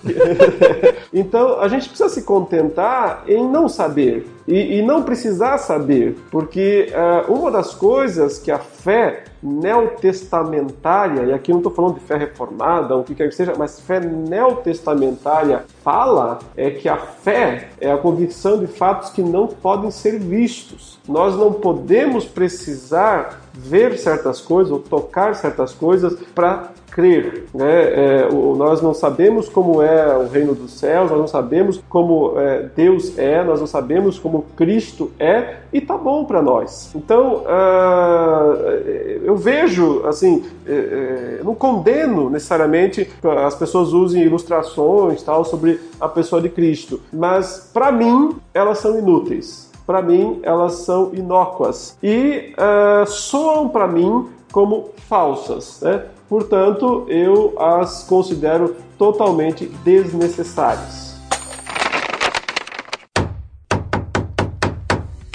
então a gente precisa se contentar em não saber e, e não precisar saber, porque ah, uma das coisas que a fé neotestamentária, e aqui não estou falando de fé reformada, ou o que quer que seja, mas fé neotestamentária fala é que a fé é a convicção de fatos que não podem ser vistos. Nós não podemos precisar ver certas coisas ou tocar certas coisas para crer. Né? É, o- nós não sabemos como é o reino dos céus, nós não sabemos como é, Deus é, nós não sabemos como Cristo é, e tá bom para nós. Então, ah, eu vejo, assim, é, não condeno necessariamente as pessoas usem ilustrações tal sobre a pessoa de Cristo, mas para mim elas são inúteis para mim elas são inócuas e ah, soam para mim como falsas, né? Portanto, eu as considero totalmente desnecessárias.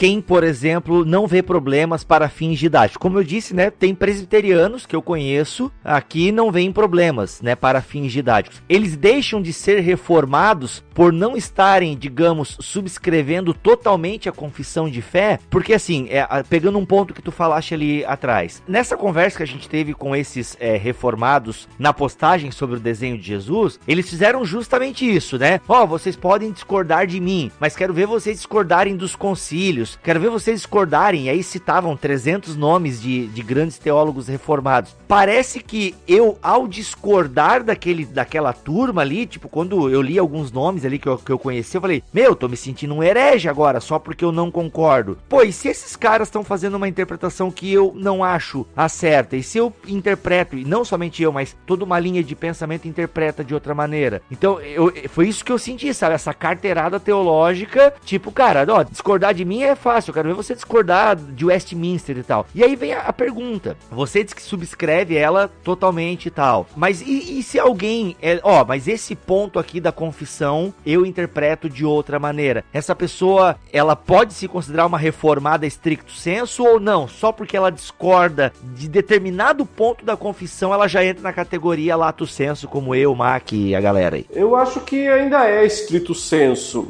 Quem, por exemplo, não vê problemas para fins didáticos. Como eu disse, né, tem presbiterianos que eu conheço aqui não veem problemas, né, para fins didáticos. Eles deixam de ser reformados por não estarem, digamos, subscrevendo totalmente a confissão de fé, porque assim, é, pegando um ponto que tu falaste ali atrás, nessa conversa que a gente teve com esses é, reformados na postagem sobre o desenho de Jesus, eles fizeram justamente isso, né? Ó, vocês podem discordar de mim, mas quero ver vocês discordarem dos concílios, quero ver vocês discordarem. E aí citavam 300 nomes de, de grandes teólogos reformados. Parece que eu, ao discordar daquele, daquela turma ali, tipo, quando eu li alguns nomes ali que eu, que eu conheci, eu falei, meu, tô me sentindo um herege agora, só porque eu não concordo. Pois, se esses caras estão fazendo uma interpretação que eu não acho a certa, e se eu interpreto, e não somente eu, mas toda uma linha de pensamento interpreta de outra maneira. Então, eu, foi isso que eu senti, sabe? Essa carteirada teológica, tipo, cara, ó, discordar de mim é fácil, eu quero ver você discordar de Westminster e tal. E aí vem a, a pergunta: você diz que subscreve ela totalmente e tal, mas e, e se alguém, é, ó, mas esse ponto aqui da confissão eu interpreto de outra maneira? Essa pessoa, ela pode se considerar uma reformada estricto senso ou não? Só porque ela discorda de determinado ponto da confissão, ela já entra na categoria lato senso, como eu, Mac e a galera aí. Eu acho que ainda é estrito senso,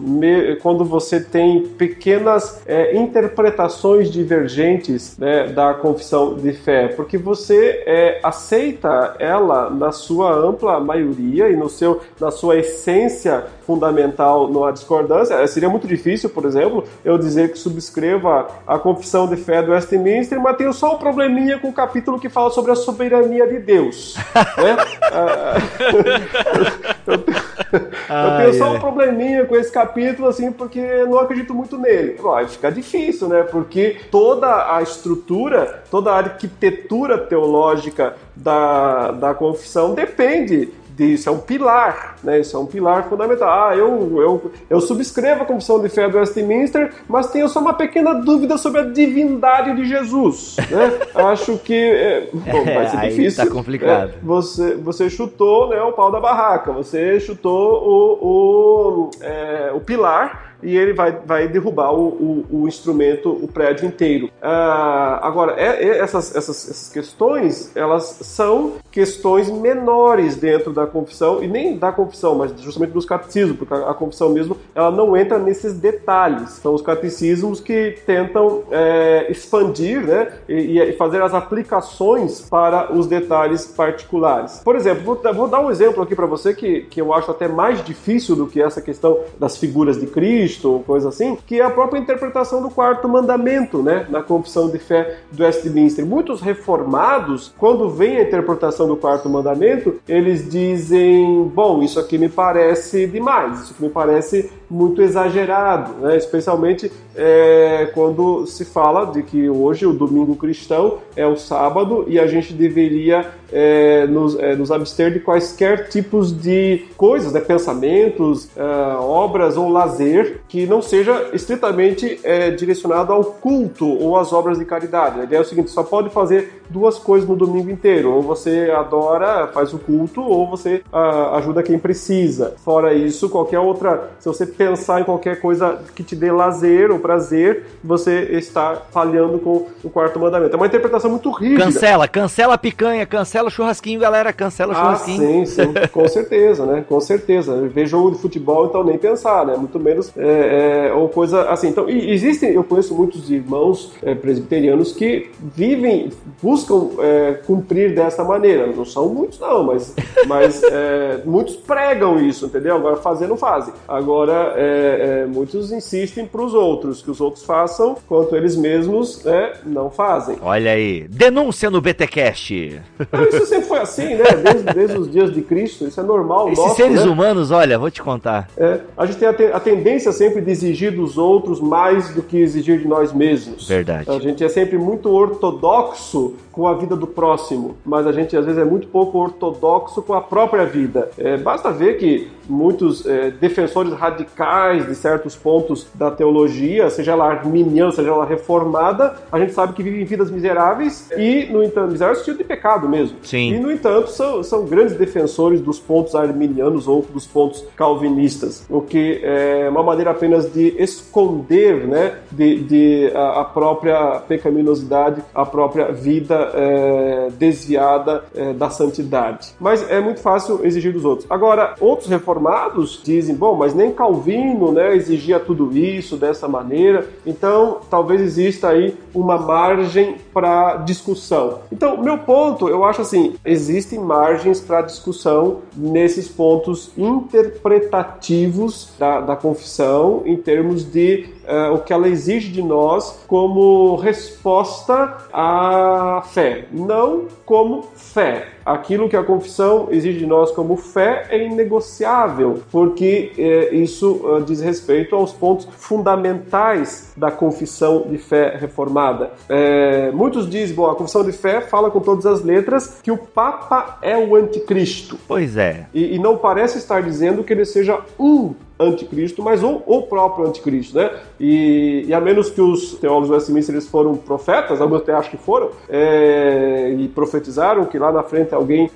quando você tem pequenas é, interpretações divergentes né, da confissão de fé, porque você é, aceita ela na sua ampla maioria e no seu, na sua essência fundamental numa discordância. É, seria muito difícil, por exemplo, eu dizer que subscreva a confissão de fé do Westminster, mas tenho só um probleminha com o capítulo que fala sobre a soberania de Deus. né? Ah, eu, eu tenho só um probleminha com esse capítulo, assim, porque não acredito muito nele. Vai ficar difícil, né? Porque toda a estrutura, toda a arquitetura teológica da, da confissão depende isso é um pilar, né? Isso é um pilar fundamental. Ah, eu, eu, eu subscrevo a Confissão de Fé do Westminster, mas tenho só uma pequena dúvida sobre a divindade de Jesus, né? Acho que é, bom, vai ser difícil. Tá complicado. É, você, você chutou né, o pau da barraca, você chutou o, o, é, o pilar e ele vai, vai derrubar o, o, o instrumento, o prédio inteiro. Uh, agora, é, é, essas, essas, essas questões, elas são questões menores dentro da confissão, e nem da confissão, mas justamente dos catecismos, porque a, a confissão mesmo, ela não entra nesses detalhes. São os catecismos que tentam é, expandir né, e, e, fazer as aplicações para os detalhes particulares. Por exemplo, vou, vou dar um exemplo aqui para você que, que eu acho até mais difícil do que essa questão das figuras de Cristo, Cristo, coisa assim, que é a própria interpretação do quarto mandamento, né, na confissão de fé do Westminster. Muitos reformados, quando vem a interpretação do quarto mandamento, eles dizem, bom, isso aqui me parece demais, isso aqui me parece muito exagerado, né? especialmente é, quando se fala de que hoje o domingo cristão é o sábado e a gente deveria é, nos, é, nos, abster de quaisquer tipos de coisas, né? pensamentos, é, obras ou lazer que não seja estritamente é, direcionado ao culto ou às obras de caridade. A ideia é o seguinte: só pode fazer duas coisas no domingo inteiro, ou você adora, faz o culto, ou você ah, ajuda quem precisa. Fora isso, qualquer outra, se você pensar em qualquer coisa que te dê lazer ou prazer, você está falhando com o quarto mandamento. É uma interpretação muito rígida. Cancela, cancela a picanha, cancela o churrasquinho, galera, cancela o ah, churrasquinho. Sim, sim, com certeza, né? Com certeza. Ver jogo de futebol, então nem pensar, né? Muito menos é, é, ou coisa assim. Então, existem, eu conheço muitos irmãos é, presbiterianos que vivem, buscam é, cumprir dessa maneira. Não são muitos, não, mas, mas é, muitos pregam isso, entendeu? Agora fazer não fazem. Agora é, é, muitos insistem para os outros, que os outros façam, quanto eles mesmos né, não fazem. Olha aí, denúncia no BTcast. isso sempre foi assim, né? Desde, desde os dias de Cristo, isso é normal. Esses nosso, seres né? humanos, olha, vou te contar. É, a gente tem a, te, a, tendência sempre de exigir dos outros mais do que exigir de nós mesmos. Verdade. A gente é sempre muito ortodoxo com a vida do próximo, mas a gente às vezes é muito pouco ortodoxo com a própria vida. É, basta ver que muitos é, defensores radicais de certos pontos da teologia, seja ela arminiana, seja ela reformada, a gente sabe que vivem vidas miseráveis e, no entanto, miseráveis no sentido de pecado mesmo. Sim. E, no entanto, são, são grandes defensores dos pontos arminianos ou dos pontos calvinistas, o que é uma maneira apenas de esconder né, de, de a, a própria pecaminosidade, a própria vida é, desviada é, da santidade. Mas é muito fácil exigir dos outros. Agora, outros reformados dizem, bom, mas nem Calvino né, exigia tudo isso dessa maneira, então talvez exista aí uma margem para discussão. Então, meu ponto, eu acho assim, existem margens para discussão nesses pontos interpretativos da, da confissão em termos de uh, o que ela exige de nós como resposta à fé, não como fé. Aquilo que a confissão exige de nós como fé é inegociável, porque eh, isso uh, diz respeito aos pontos fundamentais da confissão de fé reformada. É, muitos dizem, bom, a confissão de fé fala com todas as letras que o Papa é o anticristo. Pois é. E, e não parece estar dizendo que ele seja um anticristo, mas o, o próprio anticristo, né? E, e, a menos que os teólogos Westminster eles foram profetas, alguns até acho que foram, é, e profetizaram que lá na frente alguém,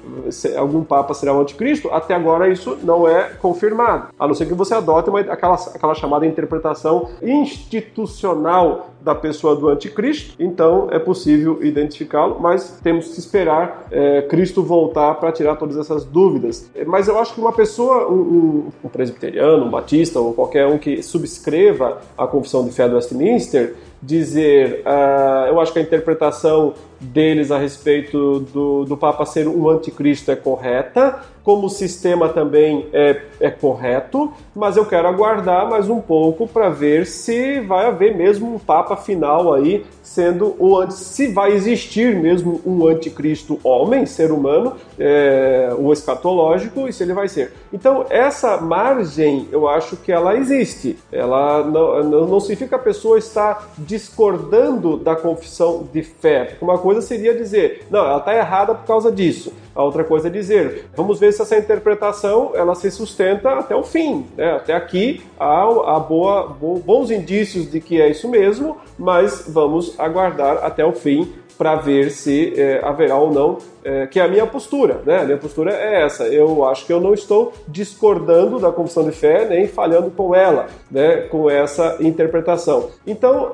algum papa será o anticristo, até agora isso não é confirmado. A não ser que você adote uma, aquela, aquela chamada interpretação institucional da pessoa do anticristo, então é possível identificá-lo, mas temos que esperar é, Cristo voltar para tirar todas essas dúvidas. Mas eu acho que uma pessoa, um, um presbiteriano, um batista ou qualquer um que subscreva a confissão de fé do Westminster, dizer, uh, eu acho que a interpretação deles a respeito do, do Papa ser um anticristo é correta, como sistema também é, é correto, mas eu quero aguardar mais um pouco para ver se vai haver mesmo um Papa final aí, sendo o se vai existir mesmo um anticristo homem, ser humano, é, o escatológico, e se ele vai ser. Então, essa margem, eu acho que ela existe. Ela não, não, significa que a pessoa está discordando da confissão de fé. Uma coisa seria dizer, não, ela está errada por causa disso. A outra coisa é dizer, vamos ver se essa interpretação ela se sustenta até o fim. Né? Até aqui há, há boa, bons indícios de que é isso mesmo, mas vamos aguardar até o fim para ver se é, haverá ou não é, que é a minha postura, né? A minha postura é essa. Eu acho que eu não estou discordando da confissão de fé nem falhando com ela, né? Com essa interpretação. Então,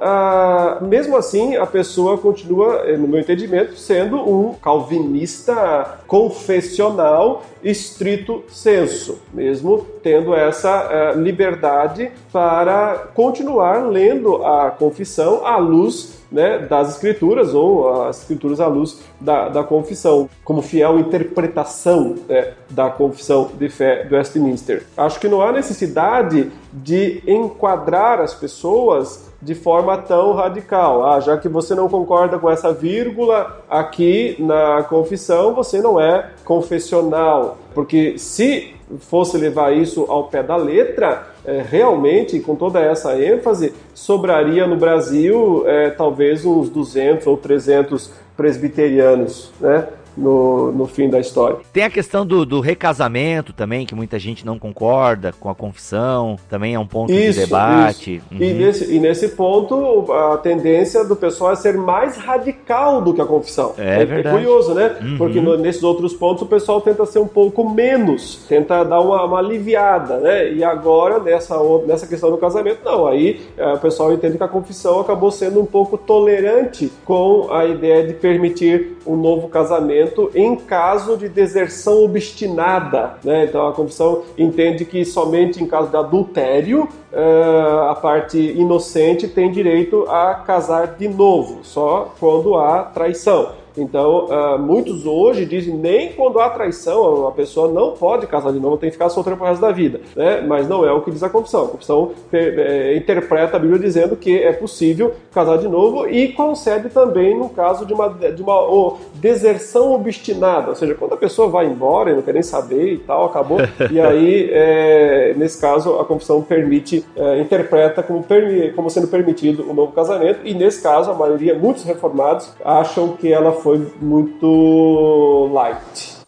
mesmo assim, a pessoa continua, eh, no meu entendimento, sendo um calvinista confessional estrito senso, mesmo tendo essa uh, liberdade para continuar lendo a confissão à luz né, das escrituras ou as escrituras à luz da, da confissão, como fiel interpretação né, da confissão de fé do Westminster. Acho que não há necessidade de enquadrar as pessoas de forma tão radical. Ah, já que você não concorda com essa vírgula aqui na confissão, você não é confessional. Porque se fosse levar isso ao pé da letra, é, realmente, com toda essa ênfase, sobraria no Brasil é, talvez uns 200 ou 300 presbiterianos, né? No, no fim da história. Tem a questão do, do recasamento também, que muita gente não concorda com a confissão, também é um ponto isso, de debate. Uhum. E, nesse, e nesse ponto, a tendência do pessoal é ser mais radical do que a confissão. É, é, é curioso, né? Uhum. Porque no, nesses outros pontos o pessoal tenta ser um pouco menos, tenta dar uma, uma aliviada, né? E agora, nessa, nessa questão do casamento, não. Aí é, o pessoal entende que a confissão acabou sendo um pouco tolerante com a ideia de permitir um novo casamento em caso de deserção obstinada. Né? Então a confissão entende que somente em caso de adultério uh, a parte inocente tem direito a casar de novo, só quando há traição. Então, uh, muitos hoje dizem nem quando há traição, a pessoa não pode casar de novo, tem que ficar solteira pro resto da vida. Né? Mas não é o que diz a confissão. A confissão é, interpreta a Bíblia dizendo que é possível casar de novo e concede também no caso de uma, de uma oh, deserção obstinada. Ou seja, quando a pessoa vai embora e não quer nem saber e tal, acabou. e aí, é, nesse caso, a confissão permite, é, interpreta como, como sendo permitido o novo casamento. E nesse caso, a maioria, muitos reformados, acham que ela foi muito light.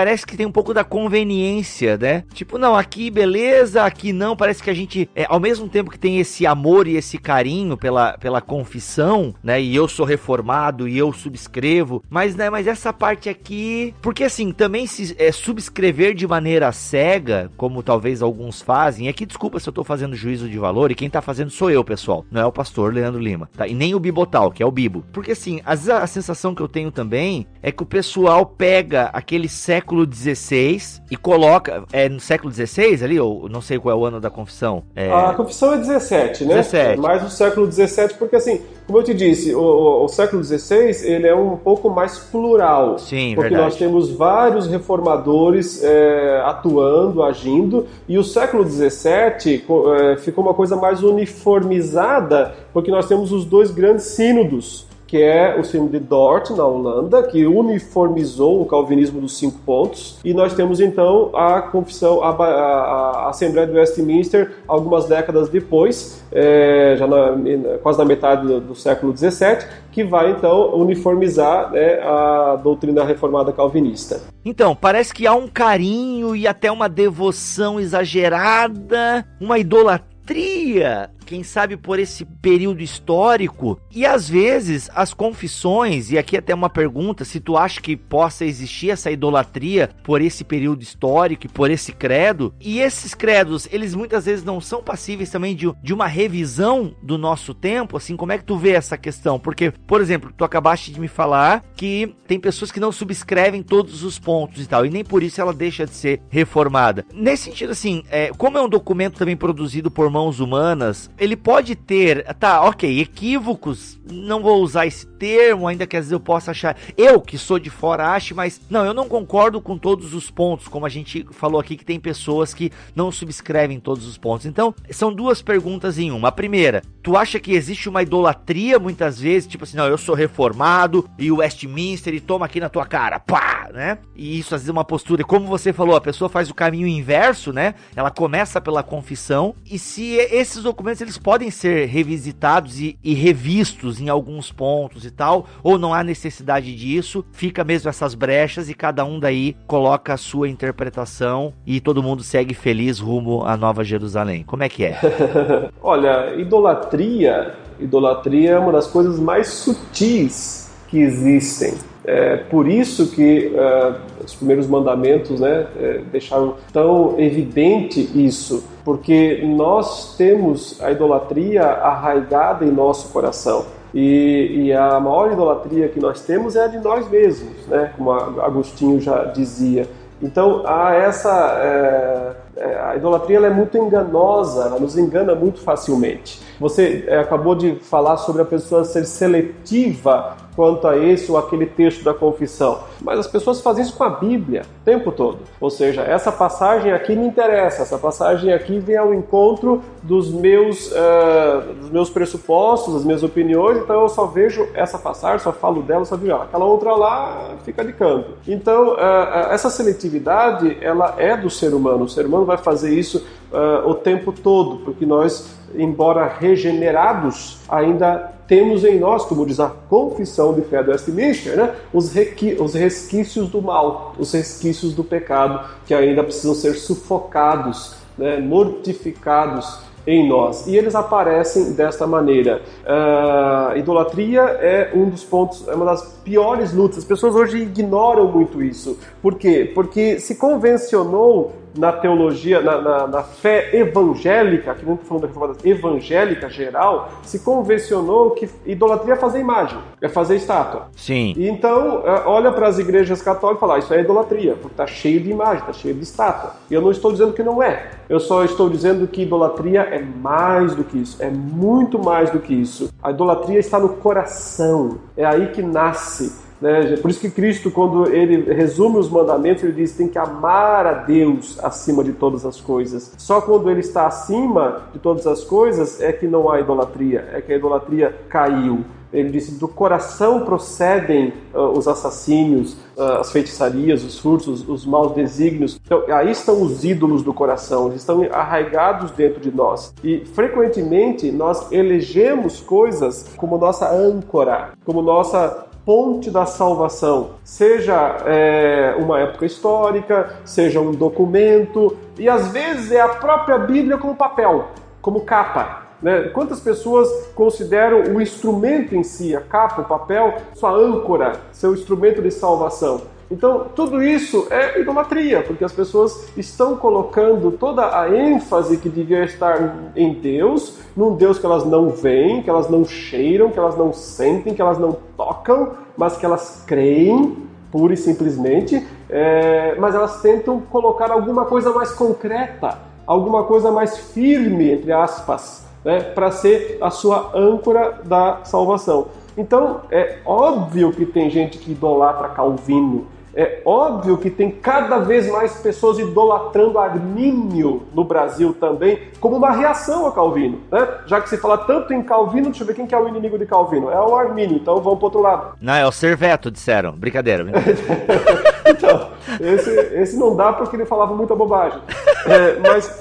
Parece que tem um pouco da conveniência, né? Tipo, não, aqui beleza, aqui não. Parece que a gente, é, ao mesmo tempo que tem esse amor e esse carinho pela, pela confissão, né? E eu sou reformado e eu subscrevo, mas, né, mas essa parte aqui. Porque assim, também se é, subscrever de maneira cega, como talvez alguns fazem, aqui desculpa se eu tô fazendo juízo de valor, e quem tá fazendo sou eu, pessoal. Não é o pastor Leandro Lima, tá? E nem o Bibotal, que é o Bibo. Porque assim, às vezes a sensação que eu tenho também é que o pessoal pega aquele século XVI e coloca. É no século XVI ali, ou não sei qual é o ano da confissão. É... A confissão é 17, né? 17. É mais o século XVII, porque assim, como eu te disse, o, o, o século XVI ele é um pouco mais plural. Sim, porque verdade. nós temos vários reformadores é, atuando, agindo, e o século XVII é, ficou uma coisa mais uniformizada, porque nós temos os dois grandes sínodos que é o sínodo de Dort, na Holanda, que uniformizou o calvinismo dos cinco pontos, e nós temos então a confissão, a, a, a Assembleia de Westminster, algumas décadas depois, é, já na, quase na metade do, do, século XVII, que vai então uniformizar né, a doutrina reformada calvinista. Então, parece que há um carinho e até uma devoção exagerada, uma idolatria quem sabe por esse período histórico. E às vezes as confissões, e aqui até uma pergunta, se tu acha que possa existir essa idolatria por esse período histórico e por esse credo, e esses credos, eles muitas vezes não são passíveis também de, de uma revisão do nosso tempo, assim, como é que tu vê essa questão? Porque, por exemplo, tu acabaste de me falar que tem pessoas que não subscrevem todos os pontos e tal, e nem por isso ela deixa de ser reformada. Nesse sentido, assim, é, como é um documento também produzido por mãos humanas, ele pode ter, tá, ok, equívocos, não vou usar esse termo, ainda que às vezes eu possa achar, eu que sou de fora ache, mas não, eu não concordo com todos os pontos, como a gente falou aqui que tem pessoas que não subscrevem todos os pontos. Então, são duas perguntas em uma. A primeira, tu acha que existe uma idolatria muitas vezes, tipo assim, não, eu sou reformado e o Westminster e toma aqui na tua cara, pá, né? E isso às vezes é uma postura, como você falou, a pessoa faz o caminho inverso, né? Ela começa pela confissão e se esses documentos eles podem ser revisitados e, e, revistos em alguns pontos e tal, ou não há necessidade disso, fica mesmo essas brechas e cada um daí coloca a sua interpretação e todo mundo segue feliz rumo à Nova Jerusalém. Como é que é? Olha, idolatria, idolatria é uma das coisas mais sutis que existem. É por isso que uh, os primeiros mandamentos né, é, deixaram tão evidente isso, porque nós temos a idolatria arraigada em nosso coração. E, e, a maior idolatria que nós temos é a de nós mesmos, né? como Agostinho já dizia. Então, há essa. É, é, a idolatria é muito enganosa, ela nos engana muito facilmente. Você é, acabou de falar sobre a pessoa ser seletiva quanto a esse ou aquele texto da confissão. Mas as pessoas fazem isso com a Bíblia o tempo todo. Ou seja, essa passagem aqui me interessa, essa passagem aqui vem ao encontro dos meus, uh, dos meus pressupostos, das minhas opiniões, então eu só vejo essa passagem, só falo dela, só vejo ela. Aquela outra lá fica de canto. Então, uh, essa seletividade, ela é do ser humano. O ser humano vai fazer isso uh, o tempo todo, porque nós, embora regenerados, ainda temos em nós, como diz a confissão de fé do Westminster, né, os, os resquícios do mal, os resquícios do pecado, que ainda precisam ser sufocados, né, mortificados em nós. E eles aparecem desta maneira. Uh, idolatria é um dos pontos, é uma das piores lutas. As pessoas hoje ignoram muito isso. Por quê? Porque se convencionou na teologia, na, na, na fé evangélica, que não estou falando da reforma evangélica geral, se convencionou que idolatria é fazer imagem, é fazer estátua. Sim. E então, é, olha para as igrejas católicas e fala, ah, isso é idolatria, porque está cheio de imagem, está cheio de estátua. E eu não estou dizendo que não é. Eu só estou dizendo que idolatria é mais do que isso, é muito mais do que isso. A idolatria está no coração, é aí que nasce né? Por isso que Cristo, quando ele resume os mandamentos, ele diz tem que amar a Deus acima de todas as coisas. Só quando ele está acima de todas as coisas é que não há idolatria, é que a idolatria caiu. Ele disse: do coração procedem uh, os assassínios, uh, as feitiçarias, os furtos, os maus desígnios. Então, aí estão os ídolos do coração, eles estão arraigados dentro de nós. E frequentemente nós elegemos coisas como nossa âncora, como nossa ponte da salvação, seja é, uma época histórica, seja um documento, e às vezes é a própria Bíblia como papel, como capa. Né? Quantas pessoas consideram o instrumento em si, a capa, o papel, sua âncora, seu instrumento de salvação? Então, tudo isso é idolatria, porque as pessoas estão colocando toda a ênfase que devia estar em Deus, num Deus que elas não veem, que elas não cheiram, que elas não sentem, que elas não tocam, mas que elas creem, pura e simplesmente, é, mas elas tentam colocar alguma coisa mais concreta, alguma coisa mais firme, entre aspas, né, para ser a sua âncora da salvação. Então, é óbvio que tem gente que idolatra Calvino, é óbvio que tem cada vez mais pessoas idolatrando Armínio no Brasil também, como uma reação a Calvino. Né? Já que se fala tanto em Calvino, deixa eu ver quem que é o inimigo de Calvino. É o Armínio, então vamos para outro lado. Não, é o Serveto, disseram. Brincadeira. então, esse, esse não dá porque ele falava muita bobagem. É, mas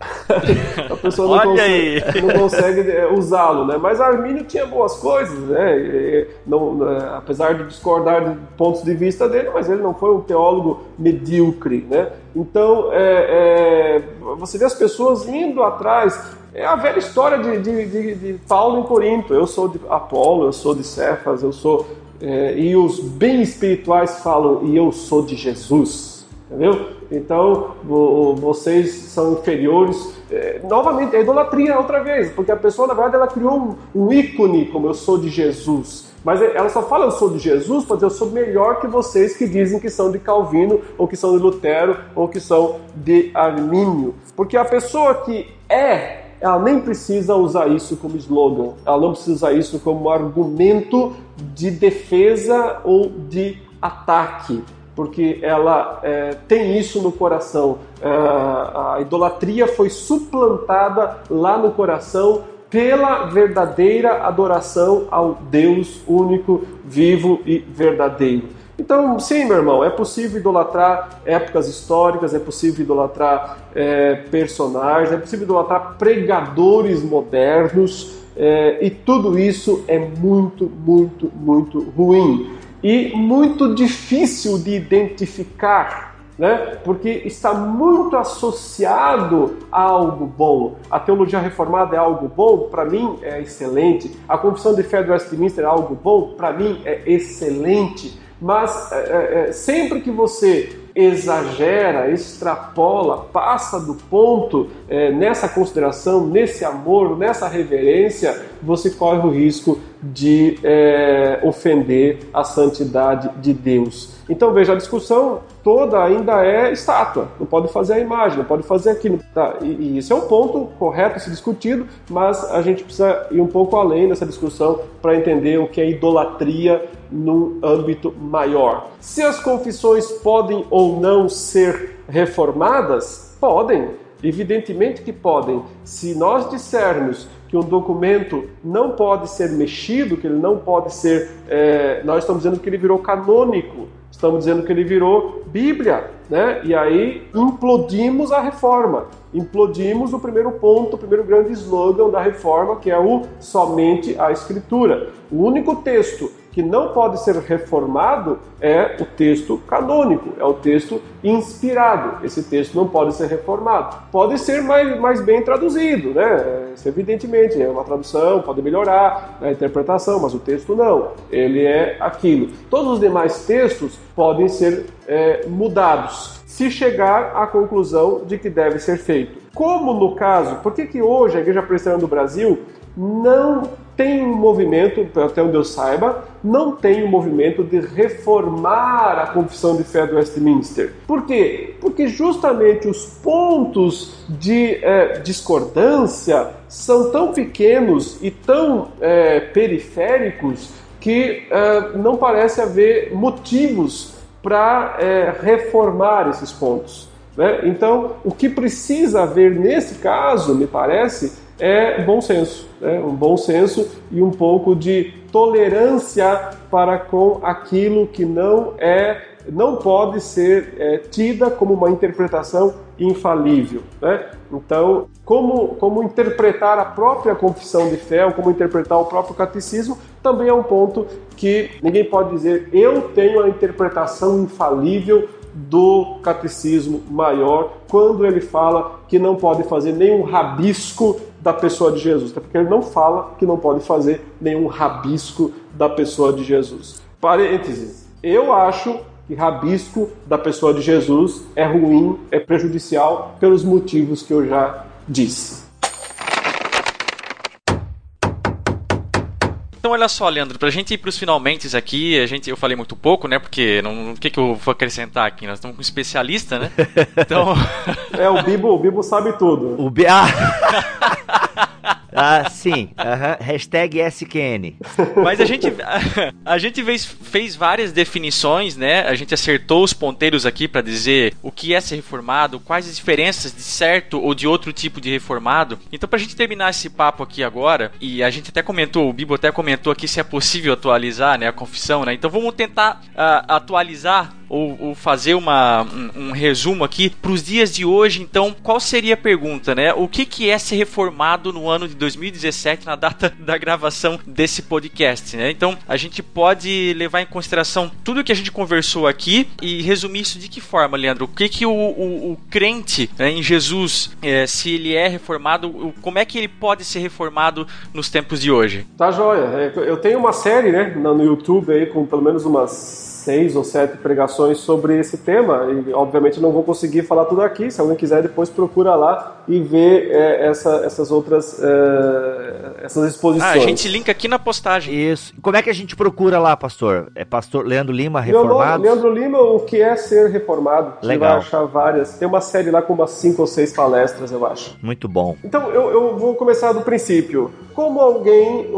a pessoa não consegue, não consegue é, usá-lo, né? Mas Armínio tinha boas coisas, né? Não, né? apesar de discordar de pontos de vista dele, mas ele não foi um teólogo medíocre, né? Então, é, é, você vê as pessoas indo atrás. É a velha história de, de, de, de Paulo em Corinto. Eu sou de Apolo, eu sou de Cefas, eu sou. É, e os bem espirituais falam, e eu sou de Jesus. Entendeu? Então, vocês são inferiores. É, novamente, é idolatria outra vez, porque a pessoa, na verdade, ela criou um, ícone, como eu sou de Jesus. Mas ela só fala eu sou de Jesus dizer eu sou melhor que vocês que dizem que são de Calvino, ou que são de Lutero, ou que são de Armínio. Porque a pessoa que é, ela nem precisa usar isso como slogan, ela não precisa usar isso como argumento de defesa ou de ataque porque ela é, tem isso no coração. É, a idolatria foi suplantada lá no coração pela verdadeira adoração ao Deus único, vivo e verdadeiro. Então, sim, meu irmão, é possível idolatrar épocas históricas, é possível idolatrar é, personagens, é possível idolatrar pregadores modernos, é, e tudo isso é muito, muito, muito ruim e muito difícil de identificar, né? porque está muito associado a algo bom. A teologia reformada é algo bom? Para mim é excelente. A confissão de fé do Westminster é algo bom? Para mim é excelente. Mas é, é, é sempre que você exagera, extrapola, passa do ponto é, nessa consideração, nesse amor, nessa reverência, você corre o risco de é, ofender a santidade de Deus. Então veja, a discussão toda ainda é estátua, não pode fazer a imagem, não pode fazer aquilo. Tá, e, e esse é um ponto correto a ser discutido, mas a gente precisa ir um pouco além dessa discussão para entender o que é idolatria num âmbito maior. Se as confissões podem ou não ser reformadas, podem, evidentemente que podem. Se nós dissermos que um documento não pode ser mexido, que ele não pode ser. É, nós estamos dizendo que ele virou canônico, estamos dizendo que ele virou Bíblia, né? E aí implodimos a reforma, implodimos o primeiro ponto, o primeiro grande slogan da reforma, que é o somente a Escritura. O único texto que não pode ser reformado é o texto canônico, é o texto inspirado. Esse texto não pode ser reformado. Pode ser mais, mais bem traduzido, né? Isso, evidentemente, é uma tradução, pode melhorar a interpretação, mas o texto não. Ele é aquilo. Todos os demais textos podem ser é, mudados se chegar à conclusão de que deve ser feito. Como no caso, por que, que hoje a Igreja Presbiteriana do Brasil não tem um movimento, até onde eu saiba, não tem um movimento de reformar a confissão de fé do Westminster. Por quê? Porque justamente os pontos de é, discordância são tão pequenos e tão é, periféricos que é, não parece haver motivos para reformar esses pontos. Né? Então, o que precisa haver nesse caso, me parece, é bom senso, né? um bom senso e um pouco de tolerância para com aquilo que não é, não pode ser é, tida como uma interpretação infalível. Né? Então, como, como interpretar a própria confissão de fé, ou como interpretar o próprio catecismo, também é um ponto que ninguém pode dizer eu tenho a interpretação infalível do catecismo maior quando ele fala que não pode fazer nenhum rabisco da pessoa de Jesus, até porque ele não fala que não pode fazer nenhum rabisco da pessoa de Jesus. Parênteses. Eu acho que rabisco da pessoa de Jesus é ruim, é prejudicial pelos motivos que eu já disse. Então olha só, Leandro, pra gente ir pros finalmente aqui, a gente, eu falei muito pouco, né? Porque não, o que, que eu vou acrescentar aqui? Nós estamos com um especialista, né? Então. é, o Bibo, o Bibo sabe tudo. O Bi... ah. Ah, sim. Uhum. Hashtag SQN. Mas a gente, a, gente fez, fez, várias definições, né? A gente acertou os ponteiros aqui para dizer o que é ser reformado, quais as diferenças de certo ou de outro tipo de reformado. Então, pra gente terminar esse papo aqui agora, e a gente até comentou, o Bibo até comentou aqui se é possível atualizar né, a confissão, né? Então vamos tentar uh, atualizar ou, ou fazer uma, um, um, resumo aqui para os dias de hoje. Então, qual seria a pergunta, né? O que, que é ser reformado no ano de 2017, na data da gravação desse podcast, né? Então, a gente pode levar em consideração tudo que a gente conversou aqui e resumir isso de que forma, Leandro? O que, que o, o, o crente né, em Jesus, é, se ele é reformado, como é que ele pode ser reformado nos tempos de hoje? Tá joia. É, eu tenho uma série, né, no YouTube aí com pelo menos umas seis ou sete pregações sobre esse tema e obviamente não vou conseguir falar tudo aqui. Se alguém quiser depois procura lá e vê é, essa, essas outras é, essas exposições. Ah, a gente linka aqui na postagem. Isso. Como é que a gente procura lá, pastor? É Pastor Leandro Lima reformado? Leandro Lima, o que é ser reformado? Legal. Vai achar várias. Tem uma série lá com umas cinco ou seis palestras, eu acho. Muito bom. Então eu, eu vou começar do princípio. Como alguém,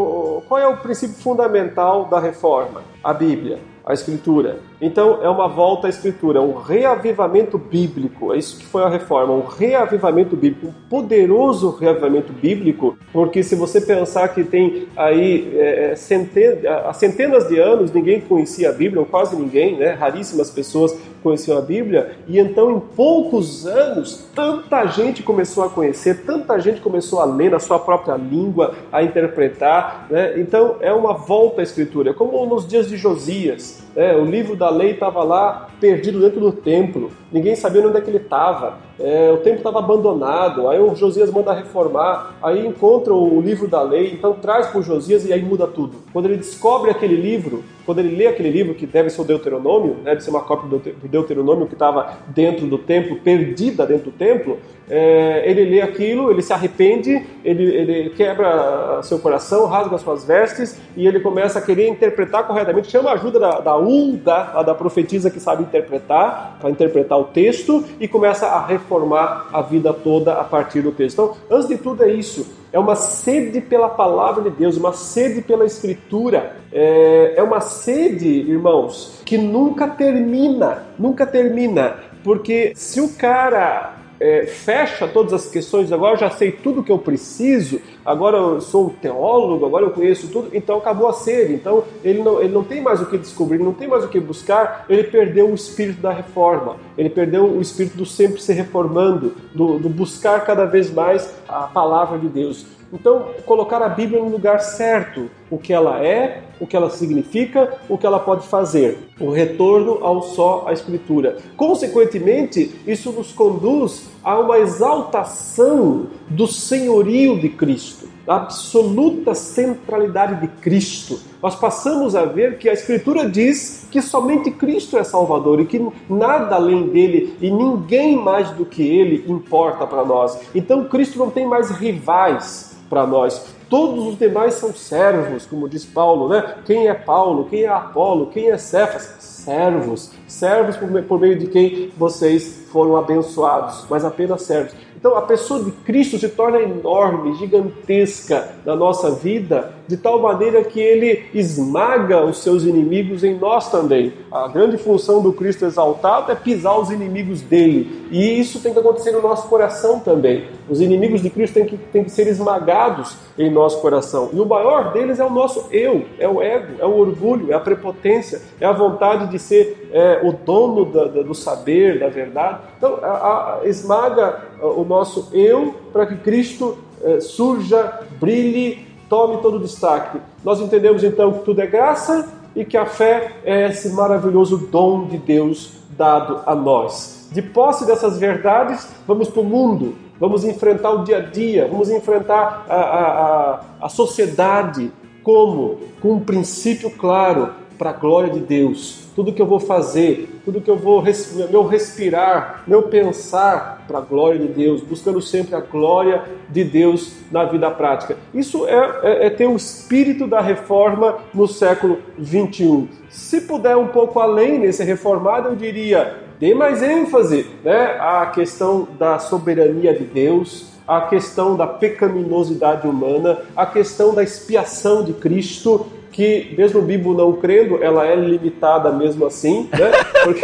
qual é o princípio fundamental da reforma? A Bíblia a Escritura. Então é uma volta à Escritura, um reavivamento bíblico. É isso que foi a reforma, um reavivamento bíblico, um poderoso reavivamento bíblico, porque se você pensar que tem aí é, é centenas, há centenas de anos ninguém conhecia a Bíblia, ou quase ninguém, né? raríssimas pessoas conheciam a Bíblia, e então em poucos anos tanta gente começou a conhecer, tanta gente começou a ler na sua própria língua, a interpretar. Né? Então é uma volta à Escritura, como nos dias de Josias. É, o livro da lei estava lá perdido dentro do templo, ninguém sabia onde é que ele estava, é, o templo estava abandonado, aí o Josias manda reformar, aí encontra o livro da lei, então traz para o Josias e aí muda tudo. Quando ele descobre aquele livro, quando ele lê aquele livro, que deve ser o Deuteronômio, né, deve ser uma cópia do Deuteronômio que estava dentro do templo, perdida dentro do templo, é, ele lê aquilo, ele se arrepende, ele, ele quebra seu coração, rasga suas vestes e ele começa a querer interpretar corretamente, chama a ajuda da, da Ulda, da profetisa que sabe interpretar, para interpretar o texto e começa a reformar a vida toda a partir do texto. Então, antes de tudo é isso, é uma sede pela palavra de Deus, uma sede pela Escritura, é, é uma sede, irmãos, que nunca termina, nunca termina, porque se o cara é, fecha todas as questões, agora eu já sei tudo que eu preciso, agora eu sou teólogo, agora eu conheço tudo, então acabou a sede. Então ele não, ele não tem mais o que descobrir, não tem mais o que buscar, ele perdeu o espírito da reforma, ele perdeu o espírito do sempre se reformando, do, do buscar cada vez mais a palavra de Deus. Então, colocar a Bíblia no lugar certo, o que ela é, o que ela significa, o que ela pode fazer. O retorno ao só a Escritura. Consequentemente, isso nos conduz a uma exaltação do senhorio de Cristo, da absoluta centralidade de Cristo. Nós passamos a ver que a Escritura diz que somente Cristo é Salvador e que nada além dele e ninguém mais do que ele importa para nós. Então, Cristo não tem mais rivais para nós. Todos os demais são servos, como diz Paulo, né? Quem é Paulo? Quem é Apolo? Quem é Cefas? Servos. Servos por meio de quem vocês foram abençoados, mas apenas servos. Então a pessoa de Cristo se torna enorme, gigantesca na nossa vida, de tal maneira que ele esmaga os seus inimigos em nós também. A grande função do Cristo exaltado é pisar os inimigos dele. E isso tem que acontecer no nosso coração também. Os inimigos de Cristo têm que, têm que ser esmagados em nosso coração. E o maior deles é o nosso eu, é o ego, é o orgulho, é a prepotência, é a vontade de ser é, o dono da, da, do saber, da verdade. Então, a, a, esmaga o nosso eu para que Cristo eh, surja, brilhe, tome todo o destaque. Nós entendemos então que tudo é graça e que a fé é esse maravilhoso dom de Deus dado a nós. De posse dessas verdades, vamos para o mundo, vamos enfrentar o dia a dia, vamos enfrentar a, a, a, a sociedade. Como? Com um princípio claro para a glória de Deus. Tudo que eu vou fazer, tudo que eu vou meu respirar, meu pensar para a glória de Deus, buscando sempre a glória de Deus na vida prática. Isso é, é, é ter o espírito da reforma no século 21. Se puder um pouco além nesse reformado, eu diria dê mais ênfase né, à questão da soberania de Deus, à questão da pecaminosidade humana, à questão da expiação de Cristo, que mesmo o Bíblia não crendo, ela é limitada mesmo assim, né? Porque,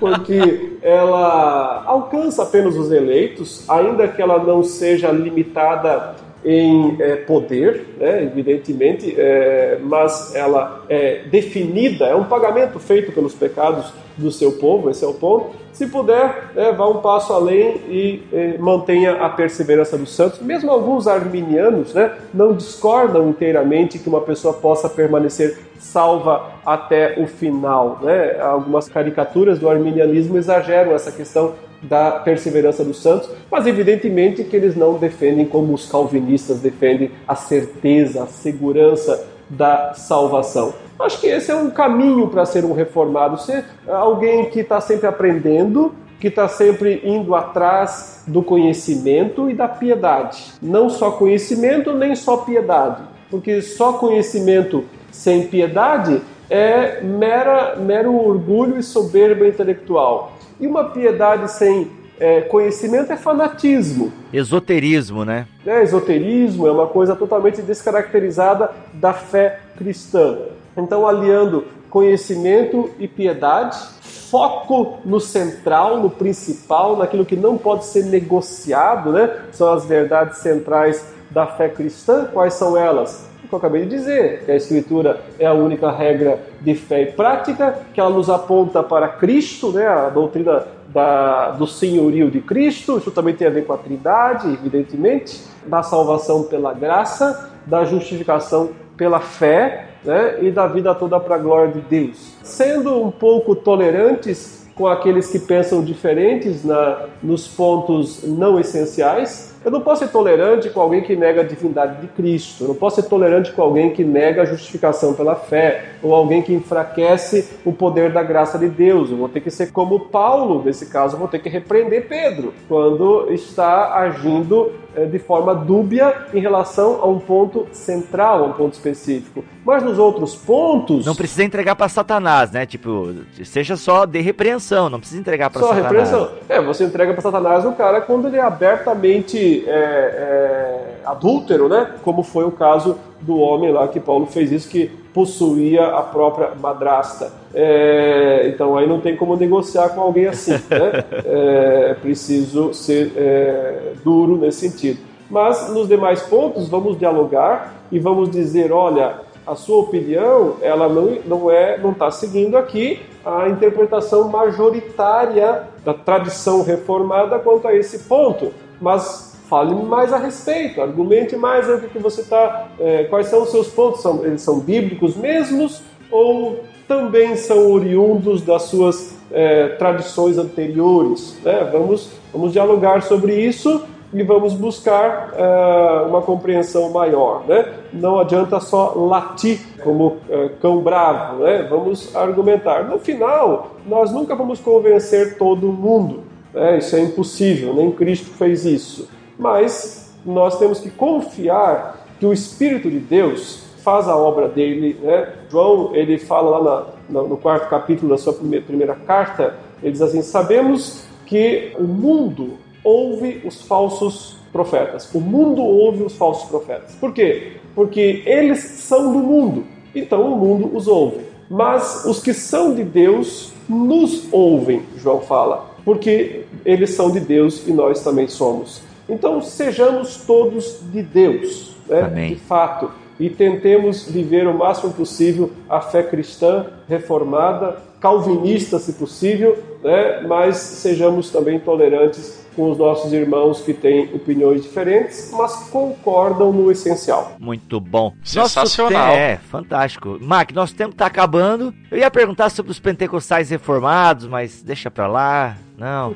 porque ela alcança apenas os eleitos, ainda que ela não seja limitada em é, poder, né, evidentemente, é, mas ela é definida, é um pagamento feito pelos pecados do seu povo, esse é o ponto. Se puder, né, vá um passo além e eh, mantenha a perseverança dos santos. Mesmo alguns arminianos né, não discordam inteiramente que uma pessoa possa permanecer salva até o final. Né? Algumas caricaturas do arminianismo exageram essa questão da perseverança dos santos, mas evidentemente que eles não defendem como os calvinistas defendem a certeza, a segurança da salvação. Acho que esse é um caminho para ser um reformado, ser alguém que está sempre aprendendo, que está sempre indo atrás do conhecimento e da piedade. Não só conhecimento, nem só piedade, porque só conhecimento sem piedade é mera, mero orgulho e soberba intelectual. E uma piedade sem é, conhecimento é fanatismo. Esoterismo, né? É, esoterismo é uma coisa totalmente descaracterizada da fé cristã. Então, aliando conhecimento e piedade, foco no central, no principal, naquilo que não pode ser negociado, né? São as verdades centrais da fé cristã. Quais são elas? Que eu acabei de dizer, que a Escritura é a única regra de fé e prática, que ela nos aponta para Cristo, né? A doutrina da, do senhorio de Cristo, isso também tem a ver com a Trindade, evidentemente, da salvação pela graça, da justificação pela fé né, e da vida toda para a glória de Deus. Sendo um pouco tolerantes com aqueles que pensam diferentes na, nos pontos não essenciais, eu não posso ser tolerante com alguém que nega a divindade de Cristo. Eu não posso ser tolerante com alguém que nega a justificação pela fé. Ou alguém que enfraquece o poder da graça de Deus. Eu vou ter que ser como Paulo, nesse caso, eu vou ter que repreender Pedro, quando está agindo de forma dúbia em relação a um ponto central, a um ponto específico. Mas nos outros pontos. Não precisa entregar para Satanás, né? Tipo, seja só de repreensão, não precisa entregar para Satanás. Só repreensão. É, você entrega para Satanás o cara quando ele é abertamente é, é, adúltero, né? Como foi o caso do homem lá que Paulo fez isso, que possuía a própria madrasta. É, então aí não tem como negociar com alguém assim. Né? É preciso ser é, duro nesse sentido. Mas nos demais pontos vamos dialogar e vamos dizer, olha, a sua opinião ela não, não é não está seguindo aqui a interpretação majoritária da tradição reformada quanto a esse ponto. Mas fale mais a respeito, argumente mais o que você está, é, quais são os seus pontos, são, eles são bíblicos mesmos ou também são oriundos das suas é, tradições anteriores? Né? Vamos, vamos dialogar sobre isso e vamos buscar é, uma compreensão maior. Né? Não adianta só latir como é, cão bravo, né? vamos argumentar. No final, nós nunca vamos convencer todo mundo. Né? Isso é impossível, nem Cristo fez isso mas nós temos que confiar que o Espírito de Deus faz a obra dele. Né? João ele fala lá na, no quarto capítulo da sua primeira, carta, ele diz assim: sabemos que o mundo ouve os falsos profetas. O mundo ouve os falsos profetas. Por quê? Porque eles são do mundo, então o mundo os ouve. Mas os que são de Deus nos ouvem, João fala, porque eles são de Deus e nós também somos. Então, sejamos todos de Deus, né? de fato, e tentemos viver o máximo possível a fé cristã reformada calvinistas, se possível, né? mas sejamos também tolerantes com os nossos irmãos que têm opiniões diferentes, mas concordam no essencial. Muito bom. Sensacional. Te- É, fantástico. Mac, nosso tempo tá acabando. Eu ia perguntar sobre os pentecostais reformados, mas deixa pra lá. Não.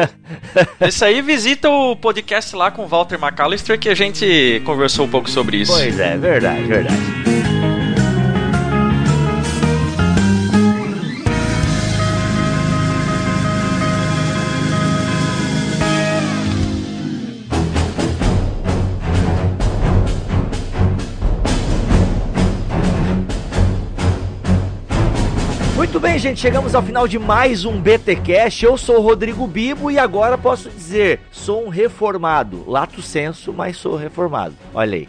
Isso aí visita o podcast lá com o Walter McAllister que a gente conversou um pouco sobre isso. Pois é, verdade, verdade. Gente, chegamos ao final de mais um BT Cash. Eu sou o Rodrigo Bibo e agora posso dizer, sou um reformado. Lato senso, mas sou reformado. Olha aí.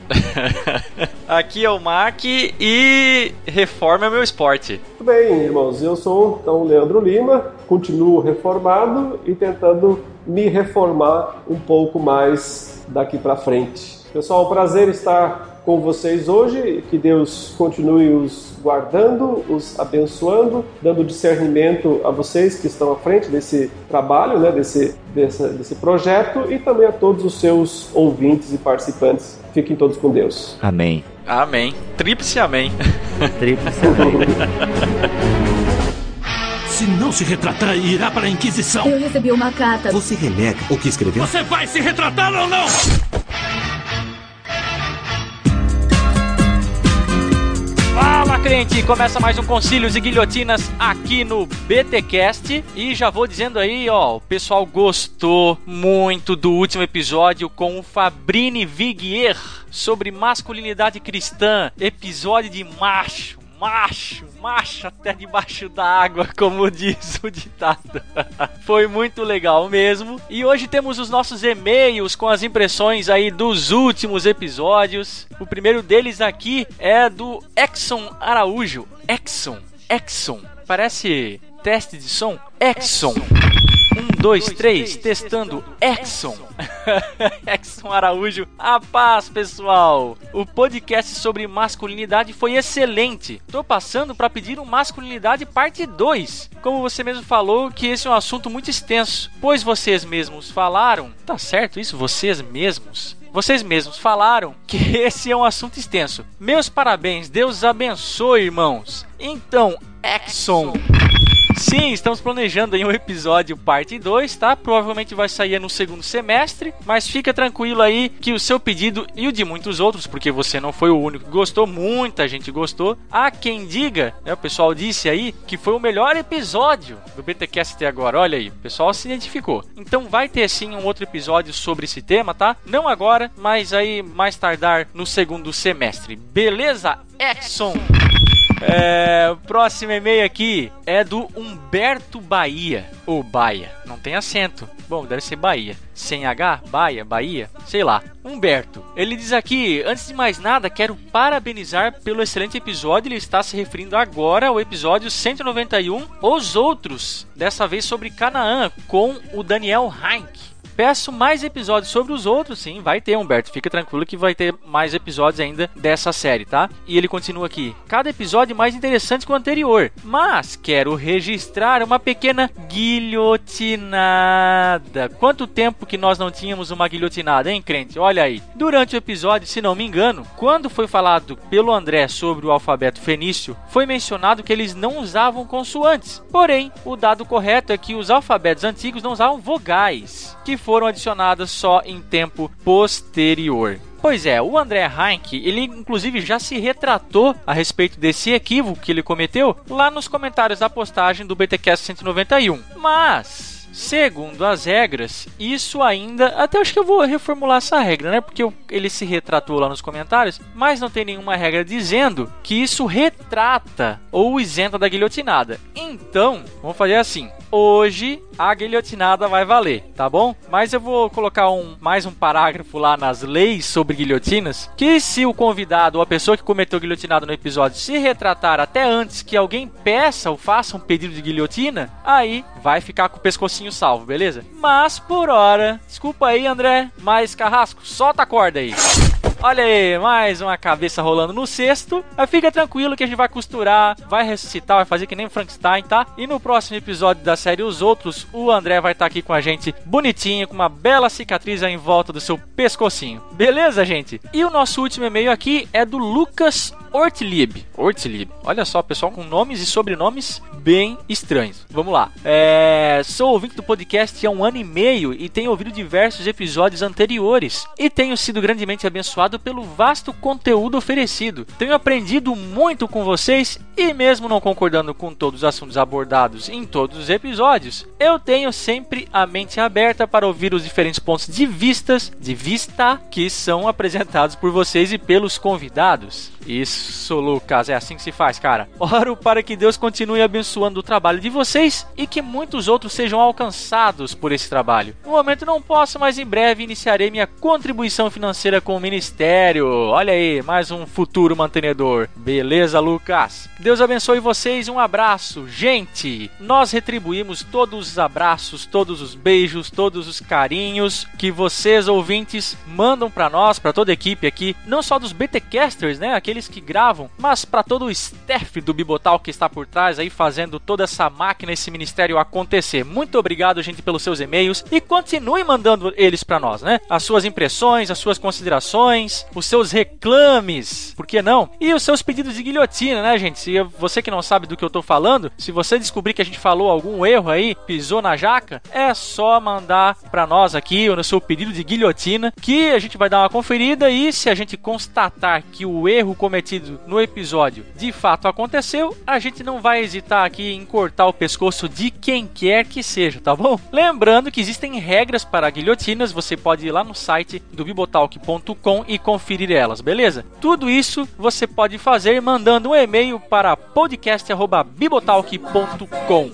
Aqui é o Mac e reforma é meu esporte. Muito bem, irmãos, eu sou então o Leandro Lima, continuo reformado e tentando me reformar um pouco mais daqui para frente. Pessoal, prazer estar com vocês hoje, que Deus continue os guardando, os abençoando, dando discernimento a vocês que estão à frente desse trabalho, né, desse, desse, desse projeto e também a todos os seus ouvintes e participantes. Fiquem todos com Deus. Amém. Amém. Tríplice amém. Tríplice amém. Se não se retratar, irá para a Inquisição. Eu recebi uma carta. Você renega o que escreveu? Você vai se retratar ou não? Crente! Começa mais um Concílios e Guilhotinas aqui no BTcast. E já vou dizendo aí, ó, o pessoal gostou muito do último episódio com o Fabrini Viguier sobre masculinidade cristã, episódio de macho. Macho, macho até debaixo da água, como diz o ditado. Foi muito legal mesmo. E hoje temos os nossos e-mails com as impressões aí dos últimos episódios. O primeiro deles aqui é do Exxon Araújo. Exxon, Exxon. Parece teste de som. Exxon. Um, dois, três, testando Exxon. Exxon Araújo. A paz, pessoal. O podcast sobre masculinidade foi excelente. Tô passando para pedir um masculinidade parte 2. Como você mesmo falou, que esse é um assunto muito extenso, pois vocês mesmos falaram, tá certo isso, vocês mesmos? Vocês mesmos falaram que esse é um assunto extenso. Meus parabéns, Deus abençoe, irmãos. Então, Exxon. Sim, estamos planejando aí um episódio parte 2, tá? Provavelmente vai sair no segundo semestre, mas fica tranquilo aí que o seu pedido e o de muitos outros, porque você não foi o único que gostou, muita gente gostou. Há quem diga, né, o pessoal disse aí, que foi o melhor episódio do BTcast até agora. Olha aí, o pessoal se identificou. Então vai ter sim um outro episódio sobre esse tema, tá? Não agora, mas aí mais tardar no segundo semestre. Beleza, Exxon? É, o próximo e-mail aqui é do Humberto Bahia. Ou Baia, não tem acento. Bom, deve ser Bahia. Sem H, Baia, Bahia, sei lá. Humberto. Ele diz aqui: Antes de mais nada, quero parabenizar pelo excelente episódio. Ele está se referindo agora ao episódio 191, Os Outros. Dessa vez sobre Canaã, com o Daniel Heinck. Peço mais episódios sobre os outros, sim, vai ter, Humberto. Fica tranquilo que vai ter mais episódios ainda dessa série, tá? E ele continua aqui. Cada episódio mais interessante que o anterior, mas quero registrar uma pequena guilhotinada. Quanto tempo que nós não tínhamos uma guilhotinada, hein, crente? Olha aí. Durante o episódio, se não me engano, quando foi falado pelo André sobre o alfabeto fenício, foi mencionado que eles não usavam consoantes. Porém, o dado correto é que os alfabetos antigos não usavam vogais, que foram adicionadas só em tempo posterior. Pois é, o André Heinck, ele inclusive já se retratou a respeito desse equívoco que ele cometeu lá nos comentários da postagem do BTcast 191. Mas Segundo as regras, isso ainda. Até acho que eu vou reformular essa regra, né? Porque ele se retratou lá nos comentários, mas não tem nenhuma regra dizendo que isso retrata ou isenta da guilhotinada. Então, vamos fazer assim. Hoje a guilhotinada vai valer, tá bom? Mas eu vou colocar um, mais um parágrafo lá nas leis sobre guilhotinas. Que se o convidado ou a pessoa que cometeu guilhotinada no episódio se retratar até antes que alguém peça ou faça um pedido de guilhotina, aí vai ficar com o pescocinho salvo, beleza? Mas por hora, desculpa aí, André, mas Carrasco, solta a corda aí. Olha aí, mais uma cabeça rolando no cesto. Mas fica tranquilo que a gente vai costurar, vai ressuscitar, vai fazer que nem Frankenstein, tá? E no próximo episódio da série Os Outros, o André vai estar aqui com a gente bonitinho, com uma bela cicatriz em volta do seu pescocinho. Beleza, gente? E o nosso último e-mail aqui é do Lucas Ortlib. Ortlib. Olha só, pessoal com nomes e sobrenomes bem estranhos. Vamos lá. É... Sou ouvinte do podcast há um ano e meio e tenho ouvido diversos episódios anteriores. E tenho sido grandemente abençoado pelo vasto conteúdo oferecido. Tenho aprendido muito com vocês e, mesmo não concordando com todos os assuntos abordados em todos os episódios, eu tenho sempre a mente aberta para ouvir os diferentes pontos de vistas, de vista, que são apresentados por vocês e pelos convidados. Isso, Lucas, é assim que se faz, cara. Oro para que Deus continue abençoando o trabalho de vocês e que muitos outros sejam alcançados por esse trabalho. No momento não posso, mas em breve iniciarei minha contribuição financeira com o ministério. Olha aí, mais um futuro mantenedor. Beleza, Lucas? Deus abençoe vocês, um abraço. Gente, nós retribuímos todos os abraços, todos os beijos, todos os carinhos que vocês ouvintes mandam para nós, para toda a equipe aqui, não só dos BTcasters, né, aqueles que gravam, mas para todo o staff do Bibotal que está por trás aí fazendo toda essa máquina, esse ministério acontecer. Muito obrigado, gente, pelos seus e-mails e continue mandando eles para nós, né? As suas impressões, as suas considerações, os seus reclames, por que não? E os seus pedidos de guilhotina, né, gente? Se você que não sabe do que eu tô falando, se você descobrir que a gente falou algum erro aí, pisou na jaca, é só mandar para nós aqui o seu pedido de guilhotina que a gente vai dar uma conferida e se a gente constatar que o erro cometido no episódio de fato aconteceu, a gente não vai hesitar aqui em cortar o pescoço de quem quer que seja, tá bom? Lembrando que existem regras para guilhotinas, você pode ir lá no site do bibotalk.com e conferir elas, beleza? Tudo isso você pode fazer mandando um e-mail para podcast@bibotalk.com.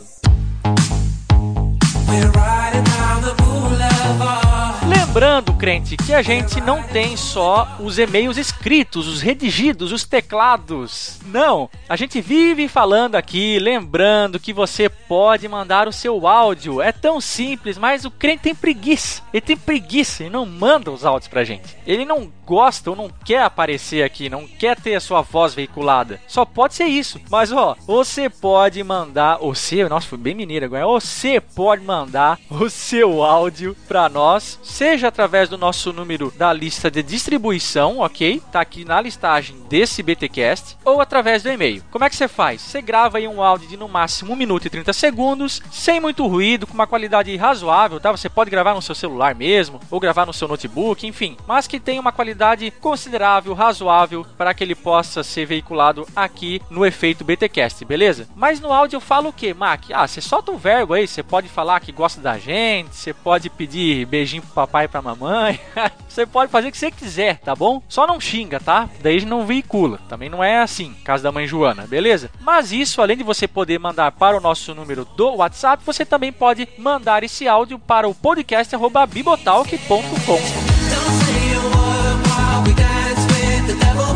Lembrando, crente, que a gente não tem só os e-mails escritos, os redigidos, os teclados. Não, a gente vive falando aqui, lembrando que você pode mandar o seu áudio. É tão simples, mas o crente tem preguiça. Ele tem preguiça e não manda os áudios pra gente. Ele não gosta ou não quer aparecer aqui, não quer ter a sua voz veiculada. Só pode ser isso. Mas ó, você pode mandar seu, nossa, foi bem mineiro agora. Você pode mandar o seu áudio pra nós, seja através do nosso número da lista de distribuição, ok? Tá aqui na listagem desse BTcast, ou através do e-mail. Como é que você faz? Você grava aí um áudio de no máximo 1 minuto e 30 segundos, sem muito ruído, com uma qualidade razoável, tá? Você pode gravar no seu celular mesmo, ou gravar no seu notebook, enfim, mas que tenha uma qualidade considerável, razoável, para que ele possa ser veiculado aqui no efeito BTcast, beleza? Mas no áudio eu falo o que, Mac? Ah, você solta um verbo aí, você pode falar que gosta da gente, você pode pedir beijinho pro papai e pra mamãe. você pode fazer o que você quiser, tá bom? Só não xinga, tá? Daí não veicula. Também não é assim, caso da mãe Joana, beleza? Mas isso, além de você poder mandar para o nosso número do WhatsApp, você também pode mandar esse áudio para o podcast@bibotalk.com.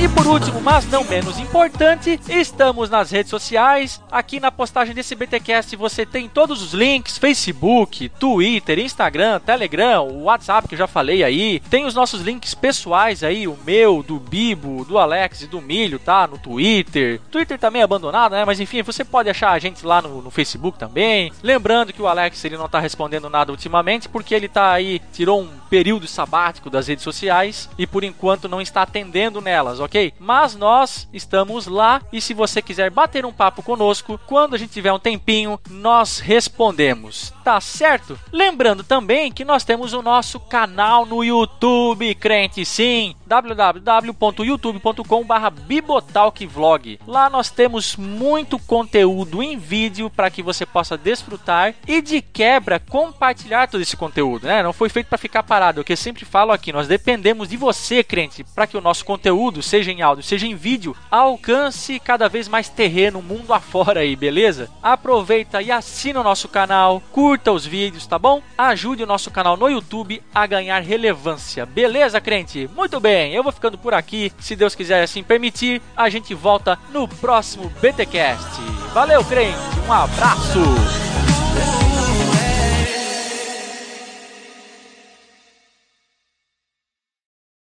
E por último, mas não menos importante, estamos nas redes sociais. Aqui na postagem desse BTcast você tem todos os links: Facebook, Twitter, Instagram, Telegram, WhatsApp que eu já falei aí. Tem os nossos links pessoais aí, o meu, do Bibo, do Alex e do Milho, tá? No Twitter. Twitter também é abandonado, né? Mas enfim, você pode achar a gente lá no, no Facebook também. Lembrando que o Alex ele não tá respondendo nada ultimamente porque ele tá aí, tirou um período sabático das redes sociais e por enquanto não está atendendo nelas, ok? Ok? Mas nós estamos lá e se você quiser bater um papo conosco, quando a gente tiver um tempinho, nós respondemos. Tá certo? Lembrando também que nós temos o nosso canal no YouTube, crente sim, www.youtube.com/bibotalkvlog. Lá nós temos muito conteúdo em vídeo para que você possa desfrutar e de quebra compartilhar todo esse conteúdo, né? Não foi feito para ficar parado, é o que eu sempre falo aqui, nós dependemos de você, crente, para que o nosso conteúdo seja seja em áudio, seja em vídeo, alcance cada vez mais terreno mundo afora aí, beleza? Aproveita e assina o nosso canal, curta os vídeos, tá bom? Ajude o nosso canal no YouTube a ganhar relevância, beleza, crente? Muito bem, eu vou ficando por aqui, se Deus quiser assim permitir, a gente volta no próximo BTcast. Valeu, crente, um abraço.